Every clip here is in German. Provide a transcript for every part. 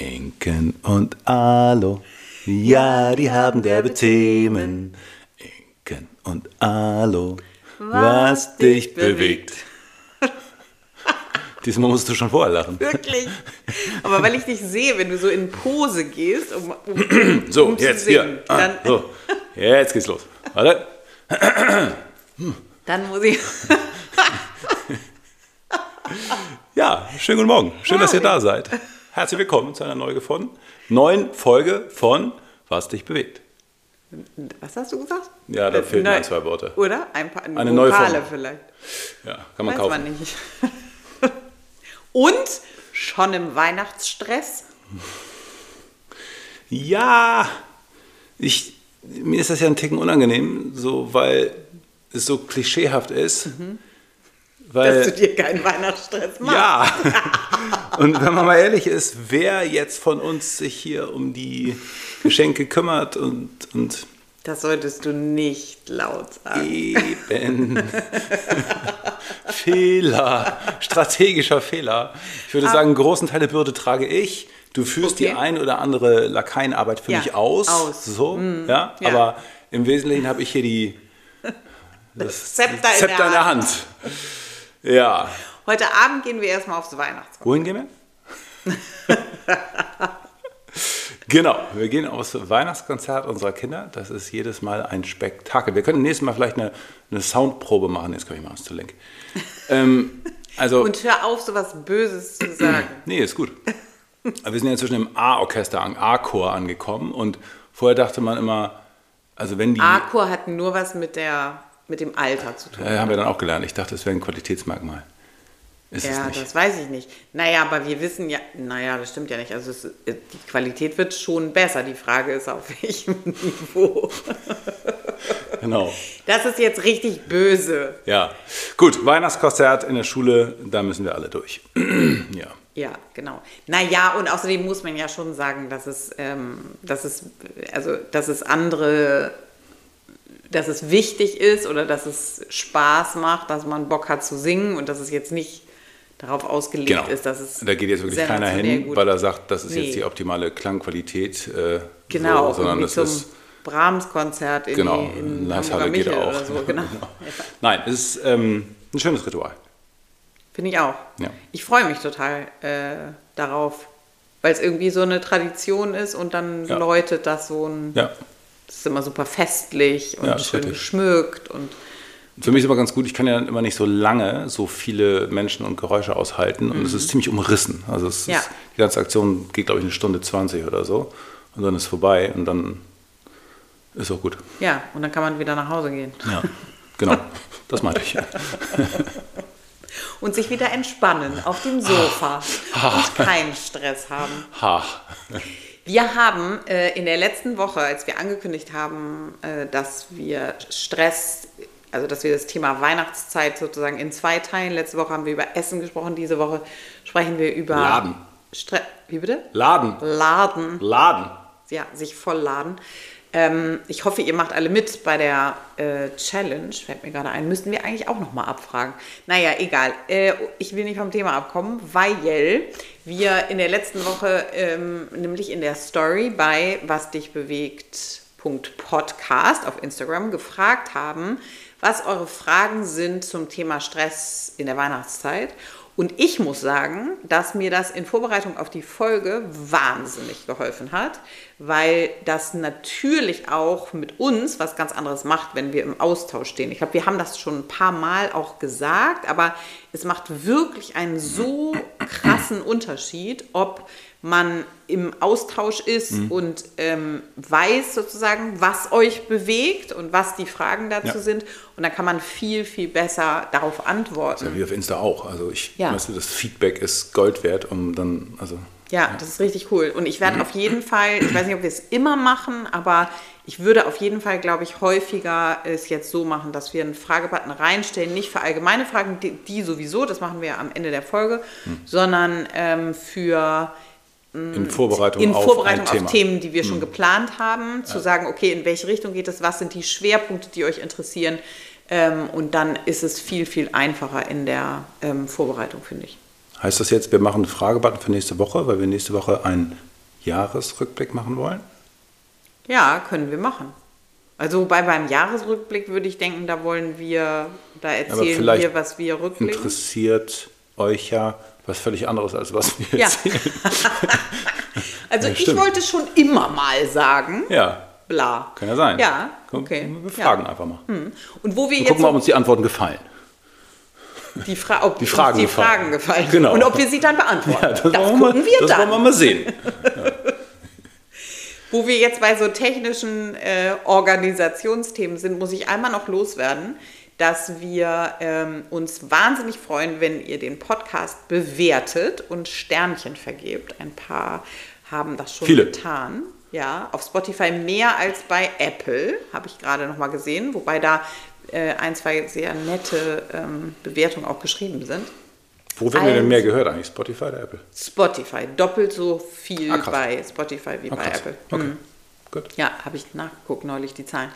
Inken und Alo, ja, die haben derbe Themen. Inken und Alo, was dich bewegt. Diesmal musst du schon vorher lachen. Wirklich. Aber weil ich dich sehe, wenn du so in Pose gehst, um, um, So, um zu jetzt singen, hier. Ah, dann, so, jetzt geht's los. Warte. dann muss ich. Ja, schönen guten Morgen. Schön, dass ihr da seid. Herzlich willkommen zu einer neu gefunden neuen Folge von Was dich bewegt. Was hast du gesagt? Ja, da Äh, fehlten neu- ein, zwei Worte. Oder? Ein paar Eine neue Form. vielleicht. Ja, kann man Weiß kaufen. man nicht. Und schon im Weihnachtsstress? Ja, ich, mir ist das ja ein Ticken unangenehm, so, weil es so klischeehaft ist. Weil, dass du dir keinen Weihnachtsstress machst. Ja. Und wenn man mal ehrlich ist, wer jetzt von uns sich hier um die Geschenke kümmert und, und Das solltest du nicht laut sagen. eben Fehler, strategischer Fehler. Ich würde sagen, einen großen Teil der Bürde trage ich. Du führst die Okay. ein oder andere Lakaienarbeit für Ja, mich aus. aus. So, ja? ja. Aber im Wesentlichen habe ich hier die das Zepter in Zepter der in der Hand. Ja. Heute Abend gehen wir erstmal aufs Weihnachtskonzert. Wohin gehen wir? genau, wir gehen aufs Weihnachtskonzert unserer Kinder. Das ist jedes Mal ein Spektakel. Wir können nächstes Mal vielleicht eine, eine Soundprobe machen. Jetzt kann ich mal ist zu lenk. Ähm, also, Und hör auf, so was Böses zu sagen. nee, ist gut. Aber wir sind ja inzwischen im A-Orchester, A-Chor angekommen. Und vorher dachte man immer, also wenn die. A-Chor hat nur was mit, der, mit dem Alter zu tun. Äh, haben wir dann auch gelernt. Ich dachte, es wäre ein Qualitätsmerkmal. Ist es Ja, nicht. das weiß ich nicht. Naja, aber wir wissen ja, naja, das stimmt ja nicht. Also es, die Qualität wird schon besser. Die Frage ist, auf welchem Niveau. Genau. Das ist jetzt richtig böse. Ja. Gut, Weihnachtskonzert in der Schule, da müssen wir alle durch. ja. Ja, genau. Naja, und außerdem muss man ja schon sagen, dass es, ähm, dass es, also, dass es andere, dass es wichtig ist oder dass es Spaß macht, dass man Bock hat zu singen und dass es jetzt nicht darauf ausgelegt Genau. ist, dass es. da geht jetzt wirklich keiner hin, gut- weil er sagt, das ist Nee. jetzt die optimale Klangqualität. Äh, Genau, so, sondern das ist Brahms-Konzert in, genau, die- in Hamburger geht auch. oder so. Genau. Nein, es ist ähm, ein schönes Ritual. Finde ich auch. Ja. Ich freue mich total äh, darauf, weil es irgendwie so eine Tradition ist und dann Ja. läutet das so ein. Ja. Das ist immer super festlich und Ja, schön richtig. geschmückt und Für mich ist immer ganz gut, ich kann ja dann immer nicht so lange so viele Menschen und Geräusche aushalten und es ist ziemlich umrissen. Also es Mhm. Ja. ist, die ganze Aktion geht, glaube ich, eine Stunde 20 oder so und dann ist vorbei und dann ist auch gut. ja, und dann kann man wieder nach Hause gehen Ja, genau, das meinte ich. und sich wieder entspannen auf dem Sofa und keinen Stress haben. Ha. Wir haben äh, in der letzten Woche, als wir angekündigt haben, äh, dass wir Stress, also dass wir das Thema Weihnachtszeit sozusagen in zwei teilen. Letzte Woche haben wir über Essen gesprochen, diese Woche sprechen wir über Laden. Stre Wie bitte? Laden, Laden. Laden. ja, sich vollladen. Ähm, ich hoffe, ihr macht alle mit bei der äh, Challenge. Fällt mir gerade ein. Müssten wir eigentlich auch nochmal abfragen. Naja, egal. Äh, ich will nicht vom Thema abkommen, weil wir in der letzten Woche, ähm, nämlich in der Story bei was dich bewegt. Podcast auf Instagram gefragt haben, was eure Fragen sind zum Thema Stress in der Weihnachtszeit. Und ich muss sagen, dass mir das in Vorbereitung auf die Folge wahnsinnig geholfen hat, weil das natürlich auch mit uns was ganz anderes macht, wenn wir im Austausch stehen. Ich glaube, wir haben das schon ein paar Mal auch gesagt, aber es macht wirklich einen so krassen Unterschied, ob man im Austausch ist und ähm, weiß sozusagen, was euch bewegt und was die Fragen dazu Ja. sind. Und dann kann man viel, viel besser darauf antworten. Ja, wie auf Insta auch. Also ich, Ja. weißt du, das Feedback ist Gold wert, um dann, also Ja, das ist richtig cool. Und ich werde auf jeden Fall, ich weiß nicht, ob wir es immer machen, aber ich würde auf jeden Fall, glaube ich, häufiger es jetzt so machen, dass wir einen Fragebutton reinstellen, nicht für allgemeine Fragen, die, die sowieso, das machen wir am Ende der Folge, sondern ähm, für in Vorbereitung in auf Vorbereitung auf Thema. Themen, die wir schon geplant haben, zu sagen, okay, in welche Richtung geht es, was sind die Schwerpunkte, die euch interessieren. Ähm, und dann ist es viel, viel einfacher in der ähm, Vorbereitung, finde ich. Heißt das jetzt, wir machen einen Fragebutton für nächste Woche, weil wir nächste Woche ein Jahresrückblick machen wollen? Ja, können wir machen. Also wobei beim Jahresrückblick würde ich denken, da wollen wir, da erzählen wir, was wir rückblicken. Interessiert euch ja was völlig anderes, als was wir Ja. erzählen. Also Ja, ich wollte schon immer mal sagen, Ja, bla. kann ja sein. Ja, okay. Wir Ja. fragen einfach mal. Und wo wir Wir jetzt gucken mal, ob uns die Antworten gefallen. die, Fra ob die Fragen die gefallen. Fragen gefallen Genau. und ob wir sie dann beantworten. Ja, das, das gucken mal, wir das dann. wollen wir mal sehen. Wo wir jetzt bei so technischen äh, Organisationsthemen sind, muss ich einmal noch loswerden, dass wir ähm, uns wahnsinnig freuen, wenn ihr den Podcast bewertet und Sternchen vergebt. Ein paar haben das schon Viele. getan. Ja, auf Spotify mehr als bei Apple, habe ich gerade noch mal gesehen, wobei da äh, ein, zwei sehr nette ähm, Bewertungen auch geschrieben sind. Wo werden wir denn mehr gehört eigentlich? Spotify oder Apple? Spotify, doppelt so viel Ah, bei Spotify wie Ah, bei. Apple. Okay, Mhm. gut. Ja, habe ich nachgeguckt neulich die Zahlen.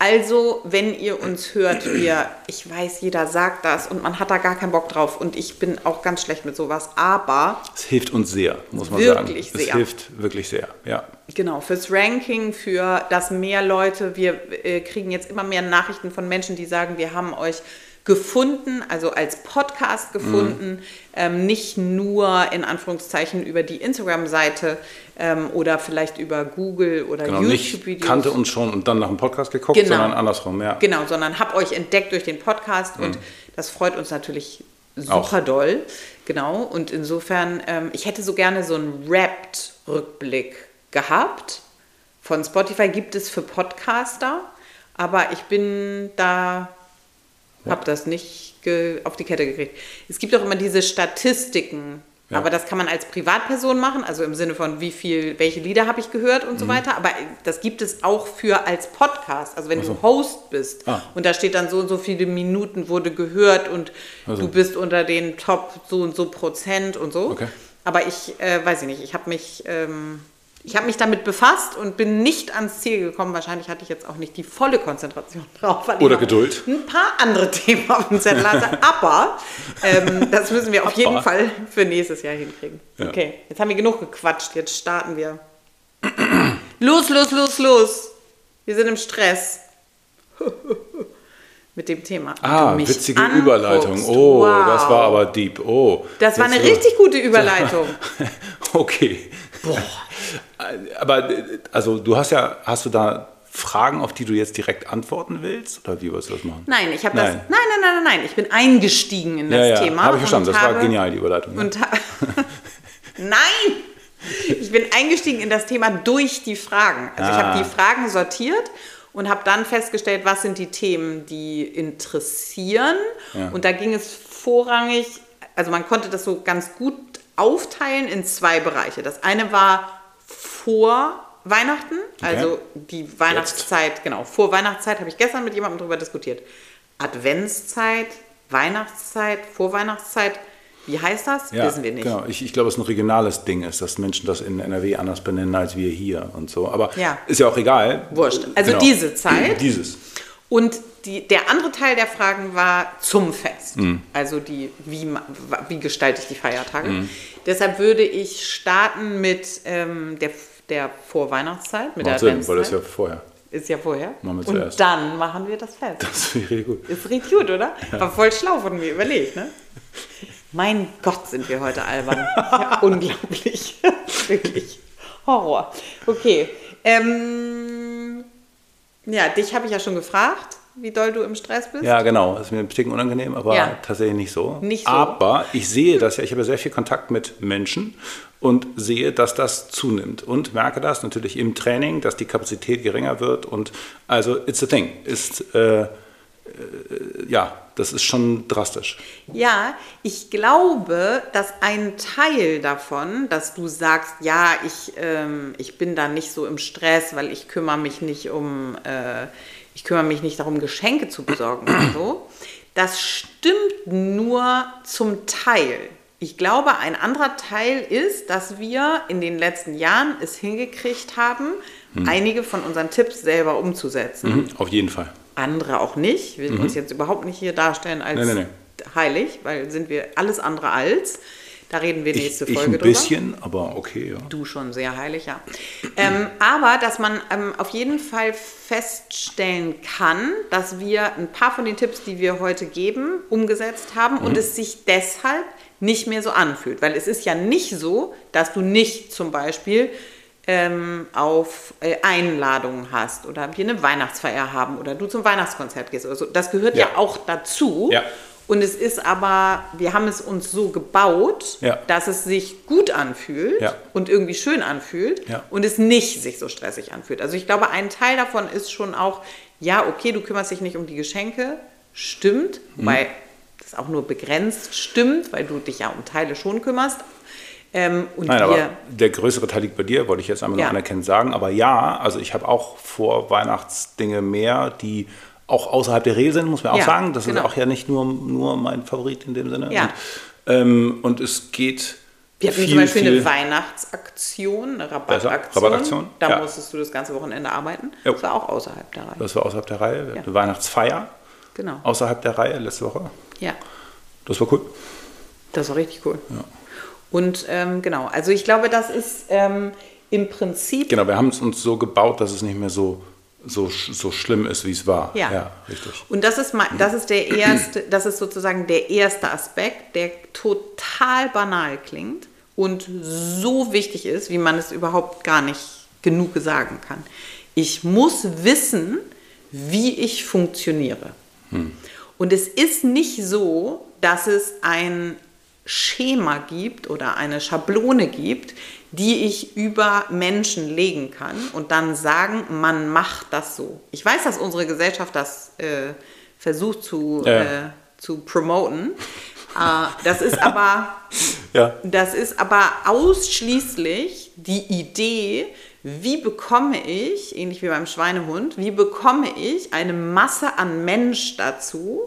Also, wenn ihr uns hört, wir, ich weiß, jeder sagt das und man hat da gar keinen Bock drauf und ich bin auch ganz schlecht mit sowas, aber Es hilft uns sehr, muss man Wirklich sagen. sehr. Es hilft wirklich sehr, ja. genau, fürs Ranking, für dass mehr Leute, wir äh, kriegen jetzt immer mehr Nachrichten von Menschen, die sagen, wir haben euch gefunden, also als Podcast gefunden, Mhm. ähm, nicht nur in Anführungszeichen über die Instagram-Seite ähm, oder vielleicht über Google oder Genau, YouTube-Videos. kannte uns schon und dann nach dem Podcast geguckt, Genau. sondern andersrum, ja. Genau, sondern hab euch entdeckt durch den Podcast Mhm. und das freut uns natürlich super doll. Genau, und insofern, ähm, ich hätte so gerne so einen Wrapped-Rückblick gehabt. Von Spotify gibt es für Podcaster, aber ich bin da, habe das nicht auf die Kette gekriegt. Es gibt auch immer diese Statistiken, Ja. aber das kann man als Privatperson machen, also im Sinne von wie viel, welche Lieder habe ich gehört und so Mhm. weiter. Aber das gibt es auch für als Podcast, also wenn du Host bist Ah. und da steht dann so und so viele Minuten wurde gehört und Also. du bist unter den Top so und so Prozent und so. Okay. Aber ich äh, weiß ich nicht, ich habe mich, ähm, ich habe mich damit befasst und bin nicht ans Ziel gekommen. Wahrscheinlich hatte ich jetzt auch nicht die volle Konzentration drauf. Oder Geduld. Ein paar andere Themen auf dem Zettel hatte. Aber ähm, das müssen wir auf jeden. Fall für nächstes Jahr hinkriegen. Ja. Okay, jetzt haben wir genug gequatscht. Jetzt starten wir. los, los, los, los. Wir sind im Stress. Mit dem Thema. Ah, witzige anguckst. Überleitung. Oh, Wow. das war aber deep. Oh. Das war eine richtig gute Überleitung. Okay. Boah. Aber also du hast ja, hast du da Fragen, auf die du jetzt direkt antworten willst? Oder wie willst du das machen? Nein, ich habe das. Nein. Nein, nein, nein, nein. Ich bin eingestiegen in das ja, ja, Thema. habe ich verstanden. Das war genial, die Überleitung. ne? Und nein! Ich bin eingestiegen in das Thema durch die Fragen. Also ich Ah. habe die Fragen sortiert und habe dann festgestellt, was sind die Themen, die interessieren. Ja. Und da ging es vorrangig, also man konnte das so ganz gut aufteilen in zwei Bereiche. Das eine war vor Weihnachten, also die Weihnachtszeit, genau, vor Weihnachtszeit habe ich gestern mit jemandem darüber diskutiert. Adventszeit, Weihnachtszeit, Vorweihnachtszeit, wie heißt das? Ja, Wissen wir nicht. Genau. Ich, ich glaube, es ist ein regionales Ding ist, dass Menschen das in NRW anders benennen als wir hier und so. Aber Ja. ist ja auch egal. Wurscht. Also Genau. diese Zeit. Dieses. Und die, der andere Teil der Fragen war zum Fest. Mhm. Also die, wie, wie gestalte ich die Feiertage. Mhm. Deshalb würde ich starten mit ähm, der, der Vorweihnachtszeit, mit Macht der Sinn, weil das ja vorher. ist ja vorher. Machen wir Und zuerst. dann machen wir das Fest. Das richtig gut. Ist richtig gut, oder? War voll schlau von mir überlegt, ne? Mein Gott, sind wir heute albern. Ja, unglaublich. Wirklich. Horror. Okay. Ähm, ja, dich habe ich ja schon gefragt, wie doll du im Stress bist. Ja, genau. Das ist mir ein bisschen unangenehm, aber Ja. tatsächlich nicht so. Nicht so. Aber ich sehe das ja, ich habe ja sehr viel Kontakt mit Menschen und sehe, dass das zunimmt und merke das natürlich im Training, dass die Kapazität geringer wird und also it's a thing. Ist, äh, äh, ja, das ist schon drastisch. Ja, ich glaube, dass ein Teil davon, dass du sagst, ja, ich, ähm, ich bin da nicht so im Stress, weil ich kümmere mich nicht um, äh, ich kümmere mich nicht darum, Geschenke zu besorgen und so. Das stimmt nur zum Teil. Ich glaube, ein anderer Teil ist, dass wir in den letzten Jahren es hingekriegt haben, einige von unseren Tipps selber umzusetzen Mhm, auf jeden Fall. Andere auch nicht. Wir will uns jetzt überhaupt nicht hier darstellen als Mhm. Nee, nee, heilig, weil sind wir alles andere als. Da reden wir nächste ich, ich Folge ein bisschen, aber okay, ja. Du schon sehr heilig, ja. ähm, aber dass man ähm, auf jeden Fall feststellen kann, dass wir ein paar von den Tipps, die wir heute geben, umgesetzt haben Mhm. und es sich deshalb nicht mehr so anfühlt. Weil es ist ja nicht so, dass du nicht zum Beispiel ähm, auf äh, Einladungen hast oder wir eine Weihnachtsfeier haben oder du zum Weihnachtskonzert gehst oder so. Das gehört ja, Ja. auch dazu. Ja. Und es ist aber, wir haben es uns so gebaut, Ja. dass es sich gut anfühlt Ja. und irgendwie schön anfühlt Ja. und es nicht sich so stressig anfühlt. Also ich glaube, ein Teil davon ist schon auch, ja, okay, du kümmerst dich nicht um die Geschenke, stimmt, Mhm. wobei das auch nur begrenzt stimmt, weil du dich ja um Teile schon kümmerst. Ähm, Nein, aber der größere Teil liegt bei dir, wollte ich jetzt einmal Ja. noch anerkennend sagen. Aber ja, also ich habe auch vor Weihnachtsdinge mehr, die auch außerhalb der Regel sind, muss man auch Ja, sagen. Das genau. ist auch ja nicht nur, nur mein Favorit in dem Sinne. Ja. Und, ähm, und es geht wir hatten viel, zum Beispiel eine Weihnachtsaktion, eine Rabattaktion. Rabattaktion, Da ja. musstest du das ganze Wochenende arbeiten. Jo. Das war auch außerhalb der Reihe. Das war außerhalb der Reihe. Wir hatten Ja. Eine Weihnachtsfeier Genau. außerhalb der Reihe letzte Woche. Ja. Das war cool. Das war richtig cool. Und ähm, genau, also ich glaube, das ist ähm, im Prinzip Genau, wir haben es uns so gebaut, dass es nicht mehr so, so, so schlimm ist, wie es war. Ja. richtig. Und das ist, das ist der erste, das ist sozusagen der erste Aspekt, der total banal klingt und so wichtig ist, wie man es überhaupt gar nicht genug sagen kann. Ich muss wissen, wie ich funktioniere. Und es ist nicht so, dass es ein Schema gibt oder eine Schablone gibt, die ich über Menschen legen kann und dann sagen, man macht das so. Ich weiß, dass unsere Gesellschaft das äh, versucht zu, Ja. äh, zu promoten. Äh, das ist aber Ja. das ist aber ausschließlich die Idee, wie bekomme ich, ähnlich wie beim Schweinehund, wie bekomme ich eine Masse an Mensch dazu,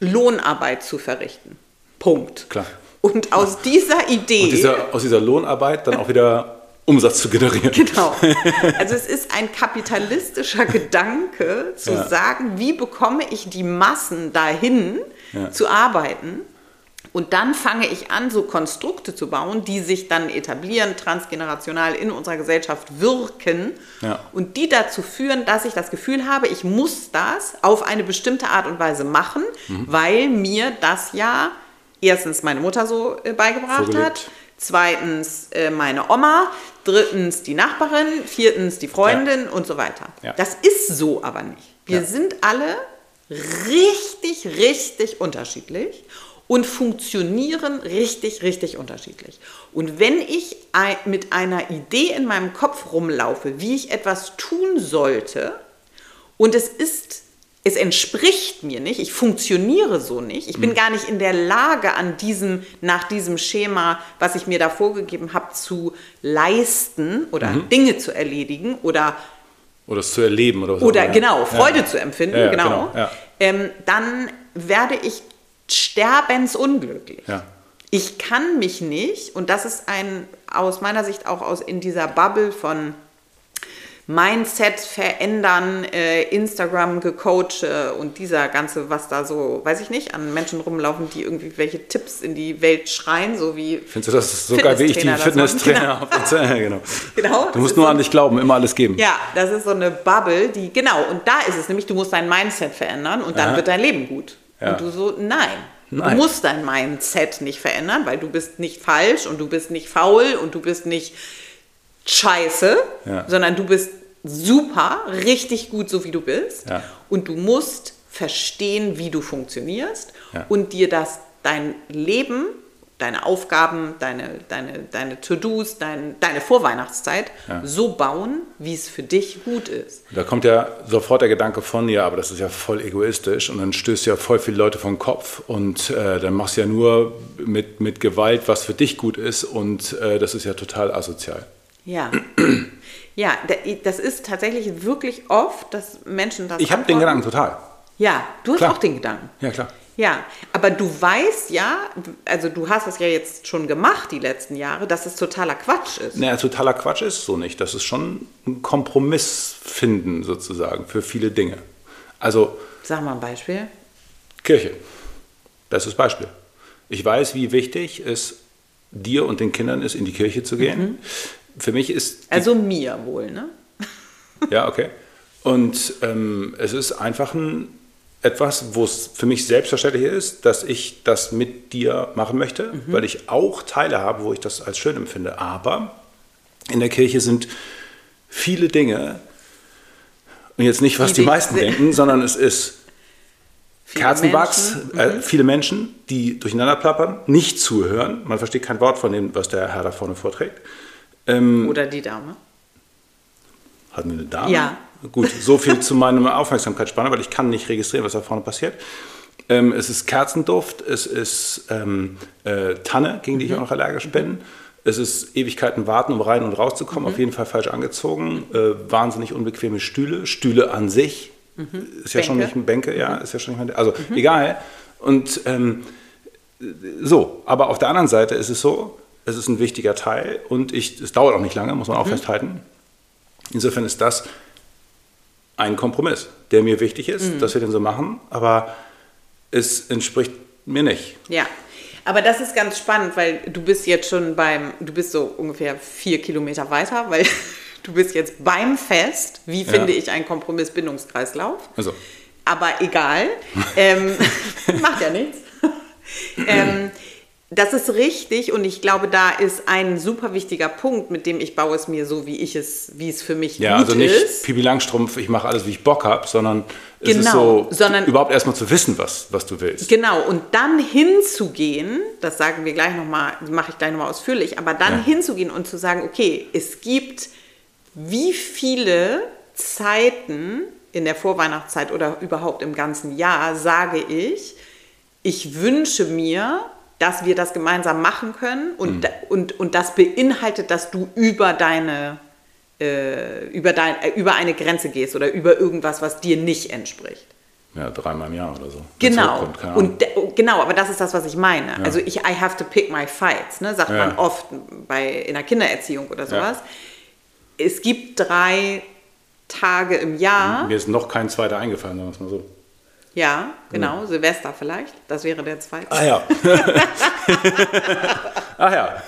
Lohnarbeit zu verrichten. Punkt. Klar. Und aus dieser Idee. Dieser, aus dieser Lohnarbeit dann auch wieder Umsatz zu generieren. Genau. Also es ist ein kapitalistischer Gedanke zu Ja. sagen, wie bekomme ich die Massen dahin Ja. zu arbeiten. Und dann fange ich an, so Konstrukte zu bauen, die sich dann etablieren, transgenerational in unserer Gesellschaft wirken Ja. und die dazu führen, dass ich das Gefühl habe, ich muss das auf eine bestimmte Art und Weise machen, Mhm. weil mir das ja erstens meine Mutter so äh, beigebracht Vorgelebt. hat, zweitens äh, meine Oma, drittens die Nachbarin, viertens die Freundin und so weiter. Ja. Das ist so aber nicht. Wir Ja. sind alle richtig, richtig unterschiedlich und funktionieren richtig, richtig unterschiedlich. Und wenn ich mit einer Idee in meinem Kopf rumlaufe, wie ich etwas tun sollte, und es ist, es entspricht mir nicht, ich funktioniere so nicht, ich bin gar nicht in der Lage, an diesem, nach diesem Schema, was ich mir da vorgegeben habe, zu leisten oder Dinge zu erledigen oder Oder es zu erleben oder was oder auch genau, Ja. Freude Ja. zu empfinden, Ja, genau, genau. Ähm, dann werde ich sterbensunglücklich. Ich kann mich nicht, und das ist ein aus meiner Sicht auch aus in dieser Bubble von Mindset verändern, äh, Instagram gecoacht und dieser ganze, was da so, weiß ich nicht, an Menschen rumlaufen, die irgendwie welche Tipps in die Welt schreien, so wie Findest du das so geil wie ich die Fitnesstrainer habe? Ja, genau. Genau, Du musst nur so- an dich glauben, immer alles geben. Ja, das ist so eine Bubble, die, genau, und da ist es nämlich, du musst dein Mindset verändern und dann Ja. wird dein Leben gut. Ja. Und du so, nein. Nein. Du musst dein Mindset nicht verändern, weil du bist nicht falsch und du bist nicht faul und du bist nicht scheiße, Ja. sondern du bist super, richtig gut, so wie du bist. Ja. Und du musst verstehen, wie du funktionierst Ja. und dir das, dein Leben, deine Aufgaben, deine, deine, deine To-Dos, dein, deine Vorweihnachtszeit so bauen, wie es für dich gut ist. Da kommt ja sofort der Gedanke von, ja, aber das ist ja voll egoistisch und dann stößt ja voll viele Leute vom Kopf und äh, dann machst du ja nur mit, mit Gewalt, was für dich gut ist und äh, das ist ja total asozial. Ja. Ja, da- das ist tatsächlich wirklich oft, dass Menschen das. Ich habe den. Gedanken total. Ja, du hast Klar. auch den Gedanken. Ja, klar. Ja, aber du weißt ja, also du hast es ja jetzt schon gemacht die letzten Jahre, dass es totaler Quatsch ist. Naja, totaler Quatsch ist so nicht. Das ist schon ein Kompromiss finden sozusagen für viele Dinge. Also Sag mal ein Beispiel. Kirche, bestes Beispiel. Ich weiß, wie wichtig es dir und den Kindern ist, in die Kirche zu gehen. Mhm. Für mich ist. Also mir wohl, ne? Ja, okay. Und ähm, es ist einfach ein, etwas, wo es für mich selbstverständlich ist, dass ich das mit dir machen möchte, mhm. weil ich auch Teile habe, wo ich das als schön empfinde. Aber in der Kirche sind viele Dinge, und jetzt nicht, was die, die meisten denken, sondern es ist viele Kerzenwachs, Menschen. Äh, mhm. viele Menschen, die durcheinander plappern, nicht zuhören. Man versteht kein Wort von dem, was der Herr da vorne vorträgt. Ähm, Oder die Dame. Hatten wir eine Dame? Ja. Gut, so viel zu meiner Aufmerksamkeitsspanne, weil ich kann nicht registrieren, was da vorne passiert. Ähm, es ist Kerzenduft, es ist ähm, äh, Tanne, gegen die ich mhm. auch noch allergisch bin. Es ist Ewigkeiten warten, um rein und rauszukommen, mhm. auf jeden Fall falsch angezogen. Äh, wahnsinnig unbequeme Stühle. Stühle an sich mhm. ist ja Bänke. schon nicht ein Bänke, ja, mhm. ist ja schon nicht mehr. Also mhm. egal. Und ähm, so, aber auf der anderen Seite ist es so, es ist ein wichtiger Teil und ich, es dauert auch nicht lange, muss man auch mhm. festhalten. Insofern ist das ein Kompromiss, der mir wichtig ist, mhm. dass wir den so machen, aber es entspricht mir nicht. Ja. Aber das ist ganz spannend, weil du bist jetzt schon beim, du bist so ungefähr vier Kilometer weiter, weil du bist jetzt beim Fest. Wie finde ja. ich einen Kompromiss-Bindungskreislauf? Also. Aber egal, ähm, macht ja nichts. ähm, das ist richtig und ich glaube, da ist ein super wichtiger Punkt, mit dem ich baue es mir so, wie ich es, wie es für mich ja, gut also nicht ist. Pipi Langstrumpf, ich mache alles, wie ich Bock habe, sondern es genau, ist so, sondern, überhaupt erstmal zu wissen, was, was du willst. Genau, und dann hinzugehen, das sagen wir gleich nochmal, mache ich gleich nochmal ausführlich, aber dann ja. hinzugehen und zu sagen, okay, es gibt wie viele Zeiten in der Vorweihnachtszeit oder überhaupt im ganzen Jahr, sage ich, ich wünsche mir, dass wir das gemeinsam machen können und, mhm. und, und das beinhaltet, dass du über deine äh, über, dein, äh, über eine Grenze gehst oder über irgendwas, was dir nicht entspricht. Ja, dreimal im Jahr oder so. Genau. Und genau, aber das ist das, was ich meine. Ja. Also ich, I have to pick my fights, ne, sagt ja. man oft bei in der Kindererziehung oder sowas. Ja. Es gibt drei Tage im Jahr. Mir ist noch kein zweiter eingefallen, sagen wir es mal so. Ja, genau, mhm. Silvester vielleicht. Das wäre der zweite. Ah ja. Ach ja.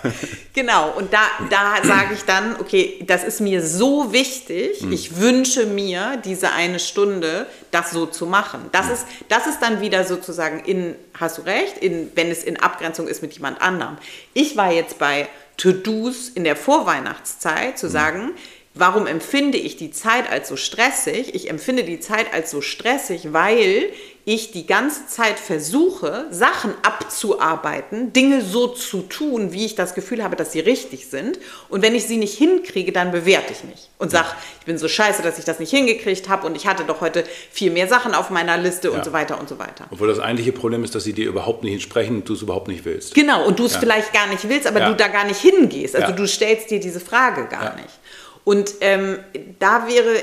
Genau, und da, da sage ich dann, okay, das ist mir so wichtig, mhm. ich wünsche mir diese eine Stunde, das so zu machen. Das, mhm. ist, das ist dann wieder sozusagen in, hast du recht, in, wenn es in Abgrenzung ist mit jemand anderem. Ich war jetzt bei To-Dos in der Vorweihnachtszeit zu mhm. sagen, Warum empfinde ich die Zeit als so stressig? Ich empfinde die Zeit als so stressig, weil ich die ganze Zeit versuche, Sachen abzuarbeiten, Dinge so zu tun, wie ich das Gefühl habe, dass sie richtig sind. Und wenn ich sie nicht hinkriege, dann bewerte ich mich und sage, ich bin so scheiße, dass ich das nicht hingekriegt habe und ich hatte doch heute viel mehr Sachen auf meiner Liste ja. und so weiter und so weiter. Obwohl das eigentliche Problem ist, dass sie dir überhaupt nicht entsprechen und du es überhaupt nicht willst. Genau, und du es ja. vielleicht gar nicht willst, aber ja. du da gar nicht hingehst. Also du stellst dir diese Frage gar nicht. Und ähm, da wäre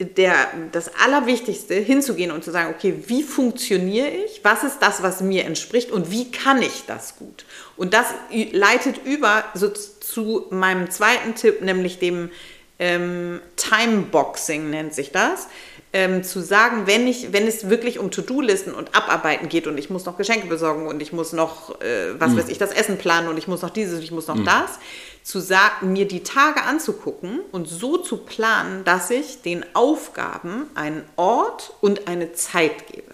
der, das Allerwichtigste, hinzugehen und zu sagen, okay, wie funktioniere ich? Was ist das, was mir entspricht und wie kann ich das gut? Und das leitet über so zu meinem zweiten Tipp, nämlich dem ähm, Timeboxing nennt sich das. Ähm, zu sagen, wenn, ich, wenn es wirklich um To-Do-Listen und Abarbeiten geht und ich muss noch Geschenke besorgen und ich muss noch, äh, was mhm. weiß ich, das Essen planen und ich muss noch dieses, ich muss noch mhm. das, zu sagen, mir die Tage anzugucken und so zu planen, dass ich den Aufgaben einen Ort und eine Zeit gebe.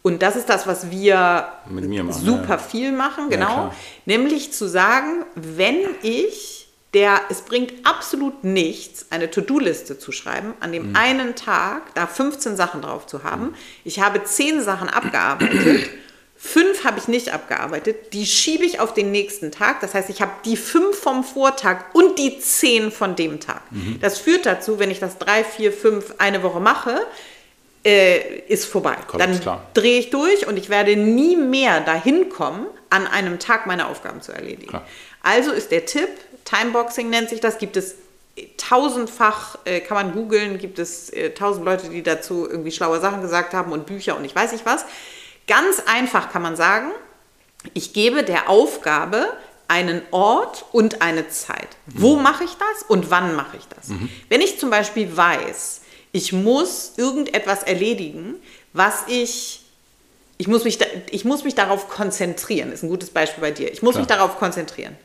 Und das ist das, was wir machen, super ja. viel machen, genau. Ja, Nämlich zu sagen, wenn ich der, es bringt absolut nichts, eine To-Do-Liste zu schreiben, an dem mhm. einen Tag da 15 Sachen drauf zu haben. Ich habe 10 Sachen abgearbeitet Fünf habe ich nicht abgearbeitet, die schiebe ich auf den nächsten Tag. Das heißt, ich habe die fünf vom Vortag und die zehn von dem Tag. Mhm. Das führt dazu, wenn ich das drei, vier, fünf eine Woche mache, äh, ist vorbei. Kommt, Dann drehe ich durch und ich werde nie mehr dahin kommen, an einem Tag meine Aufgaben zu erledigen. Klar. Also ist der Tipp, Timeboxing nennt sich das, gibt es tausendfach, äh, kann man googeln, gibt es äh, tausend Leute, die dazu irgendwie schlaue Sachen gesagt haben und Bücher und ich weiß nicht was. Ganz einfach kann man sagen, ich gebe der Aufgabe einen Ort und eine Zeit. Wo mhm. mache ich das und wann mache ich das? Mhm. Wenn ich zum Beispiel weiß, ich muss irgendetwas erledigen, was ich, Ich muss, mich ich muss mich darauf konzentrieren, ist ein gutes Beispiel bei dir. Ich muss Klar. mich darauf konzentrieren.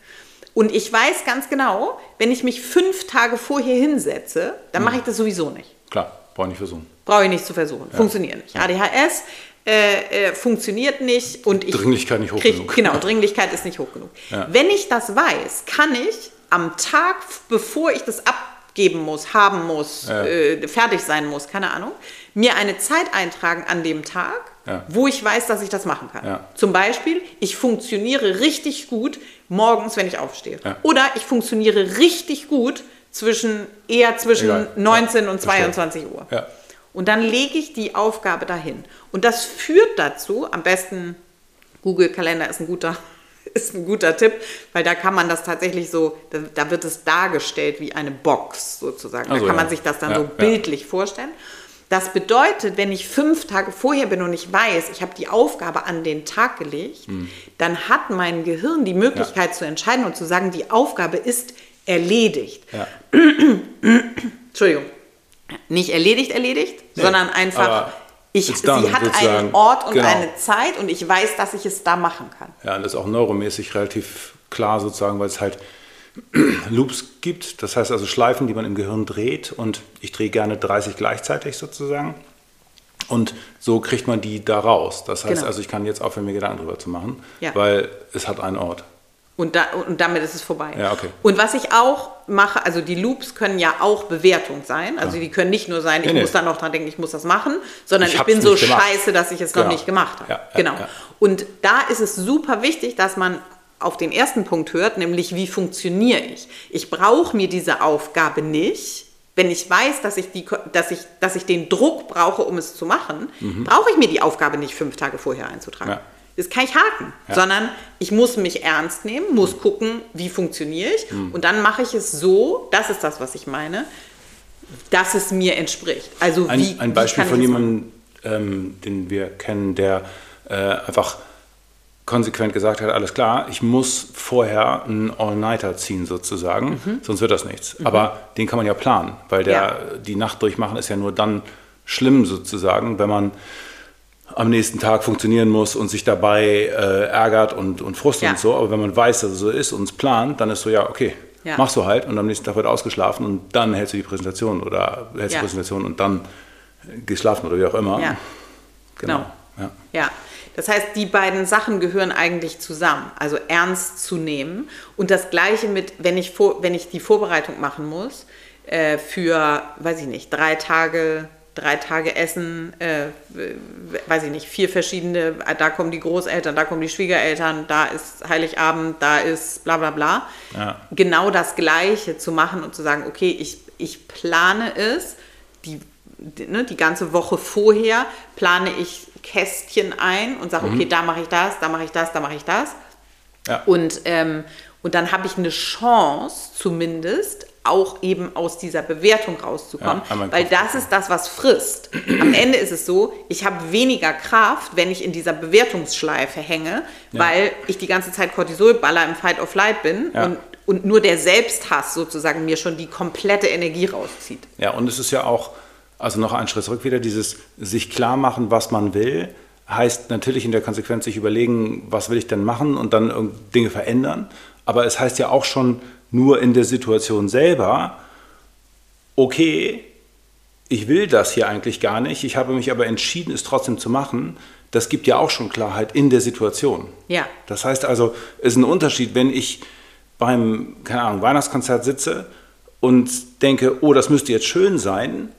Und ich weiß ganz genau, wenn ich mich fünf Tage vorher hinsetze, dann mache ich das sowieso nicht. Klar, brauche ich nicht versuchen. Brauche ich nicht zu versuchen. Funktioniert nicht. ADHS äh, äh, funktioniert nicht und ich. Dringlichkeit nicht hoch krieg, genug. Genau, Dringlichkeit ist nicht hoch genug. Ja. Wenn ich das weiß, kann ich am Tag, bevor ich das abgeben muss, haben muss, Ja. äh, fertig sein muss, keine Ahnung, mir eine Zeit eintragen an dem Tag, Ja. wo ich weiß, dass ich das machen kann. Ja. Zum Beispiel, ich funktioniere richtig gut morgens, wenn ich aufstehe. Ja. Oder ich funktioniere richtig gut zwischen eher zwischen Egal. 19 Ja, und verstehe. 22 Uhr. Ja. Und dann lege ich die Aufgabe dahin. Und das führt dazu, am besten Google Kalender ist ein guter, ist ein guter Tipp, weil da kann man das tatsächlich so, da, da wird es dargestellt wie eine Box sozusagen. Also, da kann ja. man sich das dann Ja, so ja. bildlich vorstellen. Das bedeutet, wenn ich fünf Tage vorher bin und ich weiß, ich habe die Aufgabe an den Tag gelegt, Hm. dann hat mein Gehirn die Möglichkeit zu entscheiden und zu sagen, die Aufgabe ist erledigt. Ja. Entschuldigung, nicht erledigt, erledigt, Nee, sondern einfach, ich, sie done, hat sozusagen. einen Ort und Genau. eine Zeit und ich weiß, dass ich es da machen kann. Ja, und das ist auch neuromäßig relativ klar sozusagen, weil es halt Loops gibt. Das heißt also Schleifen, die man im Gehirn dreht. Und ich drehe gerne 30 gleichzeitig sozusagen. Und so kriegt man die da raus. Das heißt Genau. also, ich kann jetzt aufhören, mir Gedanken drüber zu machen, Ja. weil es hat einen Ort. Und, da, und damit ist es vorbei. Ja, okay. Und was ich auch mache, also die Loops können ja auch Bewertung sein. Also die können nicht nur sein, ich Nee, nee. muss dann noch dran denken, ich muss das machen, sondern Ich ich, bin so gemacht. scheiße, dass ich es noch Genau. nicht gemacht habe. Ja, ja, genau. ja. Und da ist es super wichtig, dass man auf den ersten Punkt hört, nämlich wie funktioniere ich. Ich brauche mir diese Aufgabe nicht. Wenn ich weiß, dass ich, die, dass, ich, dass ich den Druck brauche, um es zu machen, brauche ich mir die Aufgabe nicht fünf Tage vorher einzutragen. Mhm. Ja. Das kann ich haken, Ja. sondern ich muss mich ernst nehmen, muss gucken, wie funktioniere ich Mhm. und dann mache ich es so, das ist das, was ich meine, dass es mir entspricht. Also Ein, wie, ein wie Beispiel kann von jemandem, ähm, den wir kennen, der äh, einfach konsequent gesagt hat, alles klar, ich muss vorher einen All-Nighter ziehen sozusagen, sonst wird das nichts. Aber den kann man ja planen, weil der, Ja. die Nacht durchmachen ist ja nur dann schlimm sozusagen, wenn man am nächsten Tag funktionieren muss und sich dabei äh, ärgert und, und Frust Ja. und so. Aber wenn man weiß, dass es so ist und es plant, dann ist so, ja, okay, Ja. machst du halt und am nächsten Tag wird ausgeschlafen und dann hältst du die Präsentation oder hältst Ja. die Präsentation und dann geschlafen oder wie auch immer. Ja, genau. Ja. Ja, das heißt, die beiden Sachen gehören eigentlich zusammen, also ernst zu nehmen. Und das Gleiche mit, wenn ich, vor, wenn ich die Vorbereitung machen muss äh, für, weiß ich nicht, drei Tage, drei Tage Essen, äh, weiß ich nicht, vier verschiedene, äh, da kommen die Großeltern, da kommen die Schwiegereltern, da ist Heiligabend, da ist bla bla bla. Ja. Genau das Gleiche zu machen und zu sagen, okay, ich, ich plane es, die, die, ne, die ganze Woche vorher plane ich Kästchen ein und sage, okay, da mache ich das, da mache ich das, da mache ich das. Ja. Und, ähm, und dann habe ich eine Chance, zumindest auch eben aus dieser Bewertung rauszukommen, Ja, weil das ist das, was frisst. Am Ende ist es so, ich habe weniger Kraft, wenn ich in dieser Bewertungsschleife hänge, weil ich die ganze Zeit Cortisolballer im Fight of Flight bin Ja. und, und nur der Selbsthass sozusagen mir schon die komplette Energie rauszieht. Ja, und es ist ja auch, also noch einen Schritt zurück wieder, dieses sich klar machen, was man will, heißt natürlich in der Konsequenz sich überlegen, was will ich denn machen und dann Dinge verändern. Aber es heißt ja auch schon nur in der Situation selber, okay, ich will das hier eigentlich gar nicht, ich habe mich aber entschieden, es trotzdem zu machen. Das gibt ja auch schon Klarheit in der Situation. Ja. Das heißt also, es ist ein Unterschied, wenn ich beim, keine Ahnung, Weihnachtskonzert sitze und denke, oh, das müsste jetzt schön sein.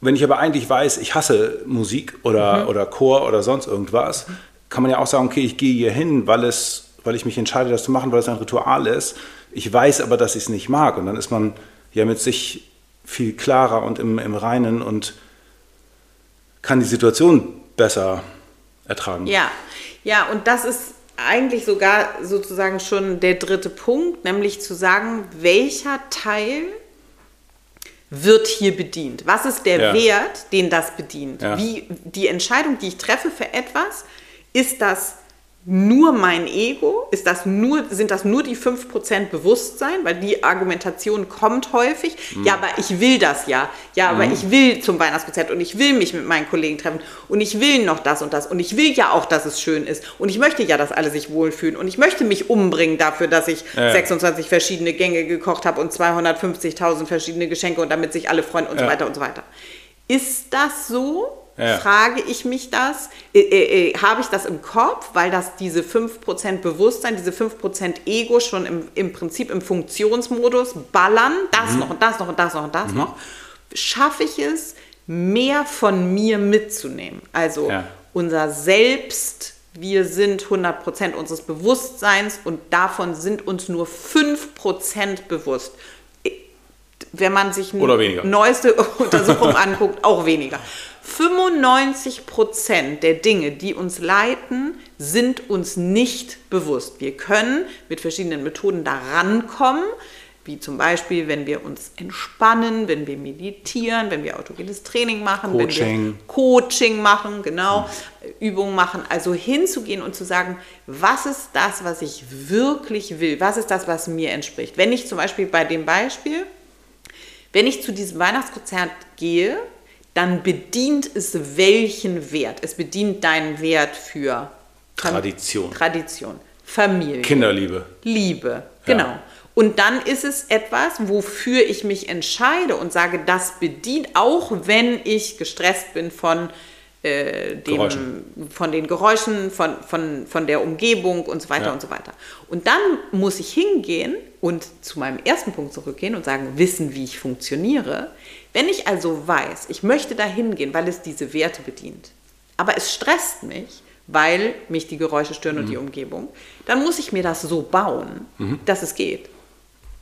Wenn ich aber eigentlich weiß, ich hasse Musik oder, oder Chor oder sonst irgendwas, kann man ja auch sagen, okay, ich gehe hier hin, weil, es, weil ich mich entscheide, das zu machen, weil es ein Ritual ist. Ich weiß aber, dass ich es nicht mag. Und dann ist man ja mit sich viel klarer und im, im Reinen und kann die Situation besser ertragen. Ja, ja, und das ist eigentlich sogar sozusagen schon der dritte Punkt, nämlich zu sagen, welcher Teil wird hier bedient? Was ist der Ja. Wert, den das bedient? Ja. Wie die Entscheidung, die ich treffe für etwas, ist das nur mein Ego? Ist das nur, sind das nur die 5% Bewusstsein? Weil die Argumentation kommt häufig. Mhm. Ja, aber ich will das ja. Ja, aber mhm. ich will zum Weihnachtskonzert und ich will mich mit meinen Kollegen treffen und ich will noch das und das und ich will ja auch, dass es schön ist und ich möchte ja, dass alle sich wohlfühlen und ich möchte mich umbringen dafür, dass ich ja. 26 verschiedene Gänge gekocht habe und 250.000 verschiedene Geschenke und damit sich alle freuen und ja. so weiter und so weiter. Ist das so? Ja. Frage ich mich das? Äh, äh, äh, Habe ich das im Kopf, weil das diese 5% Bewusstsein, diese 5% Ego schon im, im Prinzip im Funktionsmodus ballern, das mhm. noch und das noch und das noch und das mhm. noch, schaffe ich es, mehr von mir mitzunehmen? Also ja. unser Selbst, wir sind 100% unseres Bewusstseins und davon sind uns nur 5% bewusst wenn man sich neueste Untersuchungen anguckt, auch weniger. 95 Prozent der Dinge, die uns leiten, sind uns nicht bewusst. Wir können mit verschiedenen Methoden daran kommen, wie zum Beispiel, wenn wir uns entspannen, wenn wir meditieren, wenn wir autogenes Training machen, Coaching. wenn wir Coaching machen, genau, hm. Übungen machen. Also hinzugehen und zu sagen, was ist das, was ich wirklich will? Was ist das, was mir entspricht? Wenn ich zum Beispiel bei dem Beispiel, wenn ich zu diesem Weihnachtskonzert gehe, dann bedient es welchen Wert? Es bedient deinen Wert für Tradition. Tradition, Familie. Kinderliebe. Liebe, genau. Ja. Und dann ist es etwas, wofür ich mich entscheide und sage, das bedient, auch wenn ich gestresst bin von, äh, dem, von den Geräuschen, von, von, von der Umgebung und so weiter ja. und so weiter. Und dann muss ich hingehen und zu meinem ersten Punkt zurückgehen und sagen, wissen, wie ich funktioniere. Wenn ich also weiß, ich möchte da hingehen, weil es diese Werte bedient, aber es stresst mich, weil mich die Geräusche stören mhm. und die mhm. Umgebung, dann muss ich mir das so bauen, mhm. dass es geht.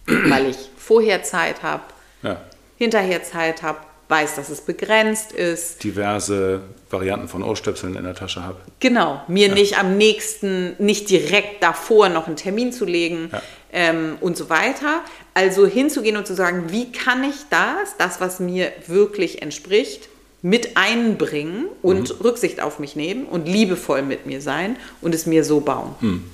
weil ich vorher Zeit habe, ja. hinterher Zeit habe, weiß, dass es begrenzt ist. Diverse Varianten von Ohrstöpseln in der Tasche habe. Genau, mir ja. nicht am nächsten, nicht direkt davor noch einen Termin zu legen ja. ähm, und so weiter. Also hinzugehen und zu sagen, wie kann ich das, das, was mir wirklich entspricht, mit einbringen und mhm. Rücksicht auf mich nehmen und liebevoll mit mir sein und es mir so bauen. Mhm.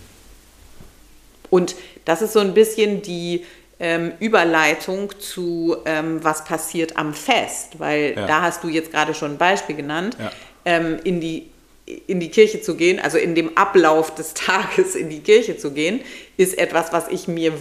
Und das ist so ein bisschen die ähm, Überleitung zu, ähm, was passiert am Fest, weil ja. da hast du jetzt gerade schon ein Beispiel genannt, ja. ähm, in, die, in die Kirche zu gehen, also in dem Ablauf des Tages in die Kirche zu gehen, ist etwas, was ich mir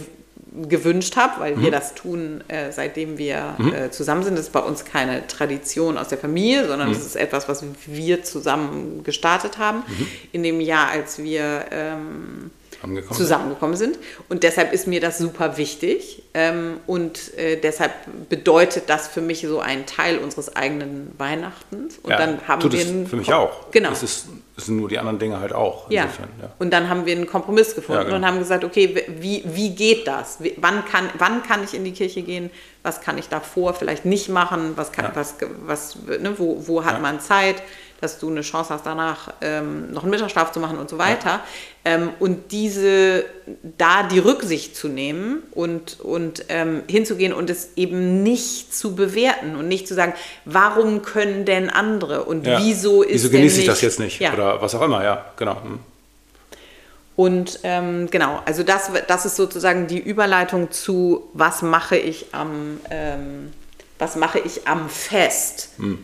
gewünscht habe, weil mhm. wir das tun, äh, seitdem wir mhm. äh, zusammen sind. Das ist bei uns keine Tradition aus der Familie, sondern es mhm. ist etwas, was wir zusammen gestartet haben. Mhm. In dem Jahr, als wir ähm, zusammengekommen, zusammengekommen sind. Und deshalb ist mir das super wichtig. Ähm, und äh, deshalb bedeutet das für mich so ein Teil unseres eigenen Weihnachtens. Und ja, dann haben tut wir es für mich auch. Genau. Es, ist, es sind nur die anderen Dinge halt auch. Ja. ja. Und dann haben wir einen Kompromiss gefunden ja, genau. und haben gesagt, okay, wie, wie geht das? Wann, kann, wann kann ich in die Kirche gehen? Was kann ich davor vielleicht nicht machen? Was kann, was, was, ne, wo, wo hat man Zeit? Dass du eine Chance hast, danach ähm, noch einen Mittagsschlaf zu machen und so weiter. Ja. Ähm, und diese, da die Rücksicht zu nehmen und, und ähm, hinzugehen und es eben nicht zu bewerten und nicht zu sagen, warum können denn andere und ja. wieso ist Wieso genieße ich das jetzt nicht? Ja. Oder was auch immer, ja, genau. Hm. Und ähm, genau, also das, das ist sozusagen die Überleitung zu, was mache ich am, ähm, was mache ich am Fest? Hm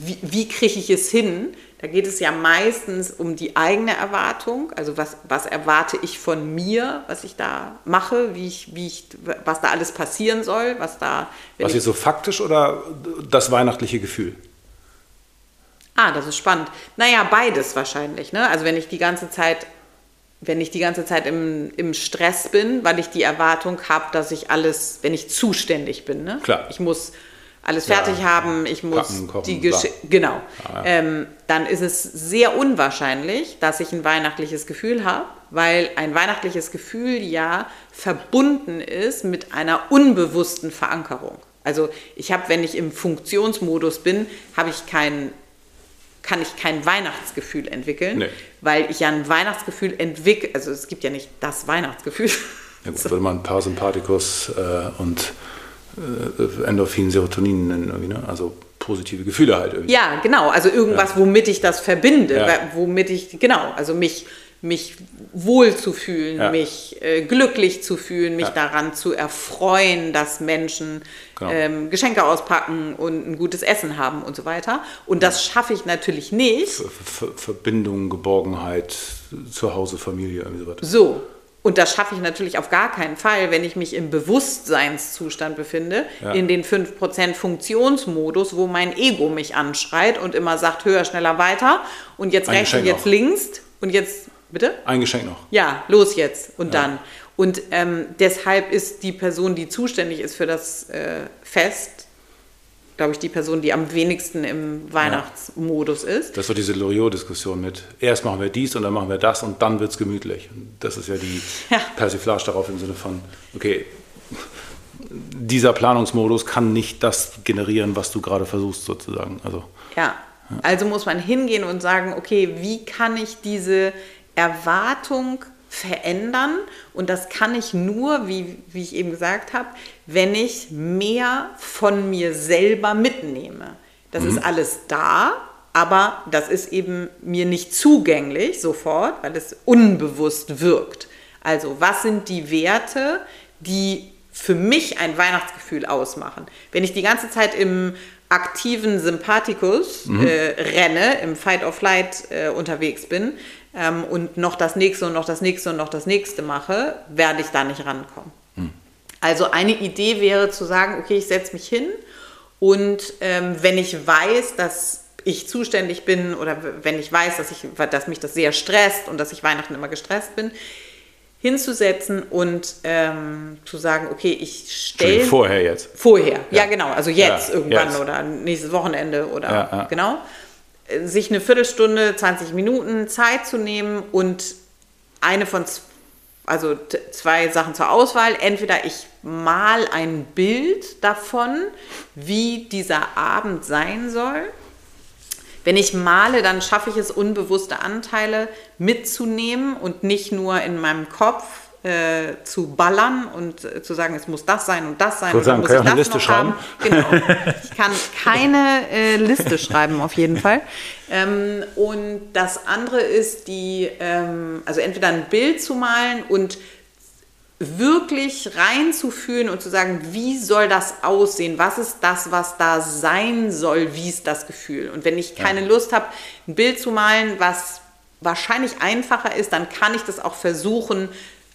wie, wie kriege ich es hin? Da geht es ja meistens um die eigene Erwartung, also was, was erwarte ich von mir, was ich da mache, wie ich, wie ich, was da alles passieren soll, was da. Was ist so faktisch oder das weihnachtliche Gefühl? Ah, das ist spannend. Naja, beides wahrscheinlich. Ne? Also wenn ich die ganze Zeit, wenn ich die ganze Zeit im, im Stress bin, weil ich die Erwartung habe, dass ich alles, wenn ich zuständig bin, ne? Klar. Ich muss alles fertig ja, haben, ich muss Kappen, kochen, die Geschichte, genau, ja, ja. Ähm, dann ist es sehr unwahrscheinlich, dass ich ein weihnachtliches Gefühl habe, weil ein weihnachtliches Gefühl ja verbunden ist mit einer unbewussten Verankerung. Also ich habe, wenn ich im Funktionsmodus bin, habe ich kein kann ich kein Weihnachtsgefühl entwickeln, nee. weil ich ja ein Weihnachtsgefühl entwickle, also es gibt ja nicht das Weihnachtsgefühl. Ja gut, würde man Parasympathikus äh, und äh, Endorphin, Serotonin nennen, irgendwie, ne? also positive Gefühle halt irgendwie. Ja, genau, also irgendwas, ja. womit ich das verbinde, ja. womit ich, genau, also mich mich wohl zu fühlen, Ja. mich äh, glücklich zu fühlen, mich daran zu erfreuen, dass Menschen Genau. ähm, Geschenke auspacken und ein gutes Essen haben und so weiter. Und das schaffe ich natürlich nicht. Ver- Ver- Verbindung, Geborgenheit, Zuhause, Familie, irgendwie so weiter. So. Und das schaffe ich natürlich auf gar keinen Fall, wenn ich mich im Bewusstseinszustand befinde, Ja. in den 5% Funktionsmodus, wo mein Ego mich anschreit und immer sagt, höher, schneller, weiter und jetzt Ein rechts und jetzt noch. links und jetzt, bitte? Ein Geschenk noch. Ja, los jetzt und dann. Und ähm, deshalb ist die Person, die zuständig ist für das äh, Fest, glaube ich, die Person, die am wenigsten im Weihnachtsmodus ist. Das war diese Loriot-Diskussion mit, erst machen wir dies und dann machen wir das und dann wird es gemütlich. Das ist ja die Ja. Persiflage darauf im Sinne von, okay, dieser Planungsmodus kann nicht das generieren, was du gerade versuchst sozusagen. Also Ja, also muss man hingehen und sagen, okay, wie kann ich diese Erwartung verändern? Und das kann ich nur, wie, wie ich eben gesagt habe, wenn ich mehr von mir selber mitnehme. Das ist alles da, aber das ist eben mir nicht zugänglich sofort, weil es unbewusst wirkt. Also was sind die Werte, die für mich ein Weihnachtsgefühl ausmachen? Wenn ich die ganze Zeit im aktiven Sympathikus äh, renne, im Fight or Flight äh, unterwegs bin ähm, und noch das nächste und noch das nächste und noch das nächste mache, werde ich da nicht rankommen. Also eine Idee wäre zu sagen, okay, ich setze mich hin und ähm, wenn ich weiß, dass ich zuständig bin oder wenn ich weiß, dass, ich, dass mich das sehr stresst und dass ich Weihnachten immer gestresst bin, hinzusetzen und ähm, zu sagen, okay, ich stelle vorher jetzt. Vorher, ja, genau. Also jetzt Ja, irgendwann jetzt. oder nächstes Wochenende oder Ja, ja. genau. Sich eine Viertelstunde, 20 Minuten Zeit zu nehmen und eine von, also zwei Sachen zur Auswahl. Entweder ich mal ein Bild davon, wie dieser Abend sein soll. Wenn ich male, dann schaffe ich es, unbewusste Anteile mitzunehmen und nicht nur in meinem Kopf äh, zu ballern und äh, zu sagen, es muss das sein und das sein Ich und sagen, muss kann ich das noch haben. Genau. Ich kann keine äh, Liste schreiben, auf jeden Fall. Ähm, und das andere ist die, ähm, also entweder ein Bild zu malen und wirklich reinzufühlen und zu sagen, wie soll das aussehen? Was ist das, was da sein soll? Wie ist das Gefühl? Und wenn ich keine Lust habe, ein Bild zu malen, was wahrscheinlich einfacher ist, dann kann ich das auch versuchen,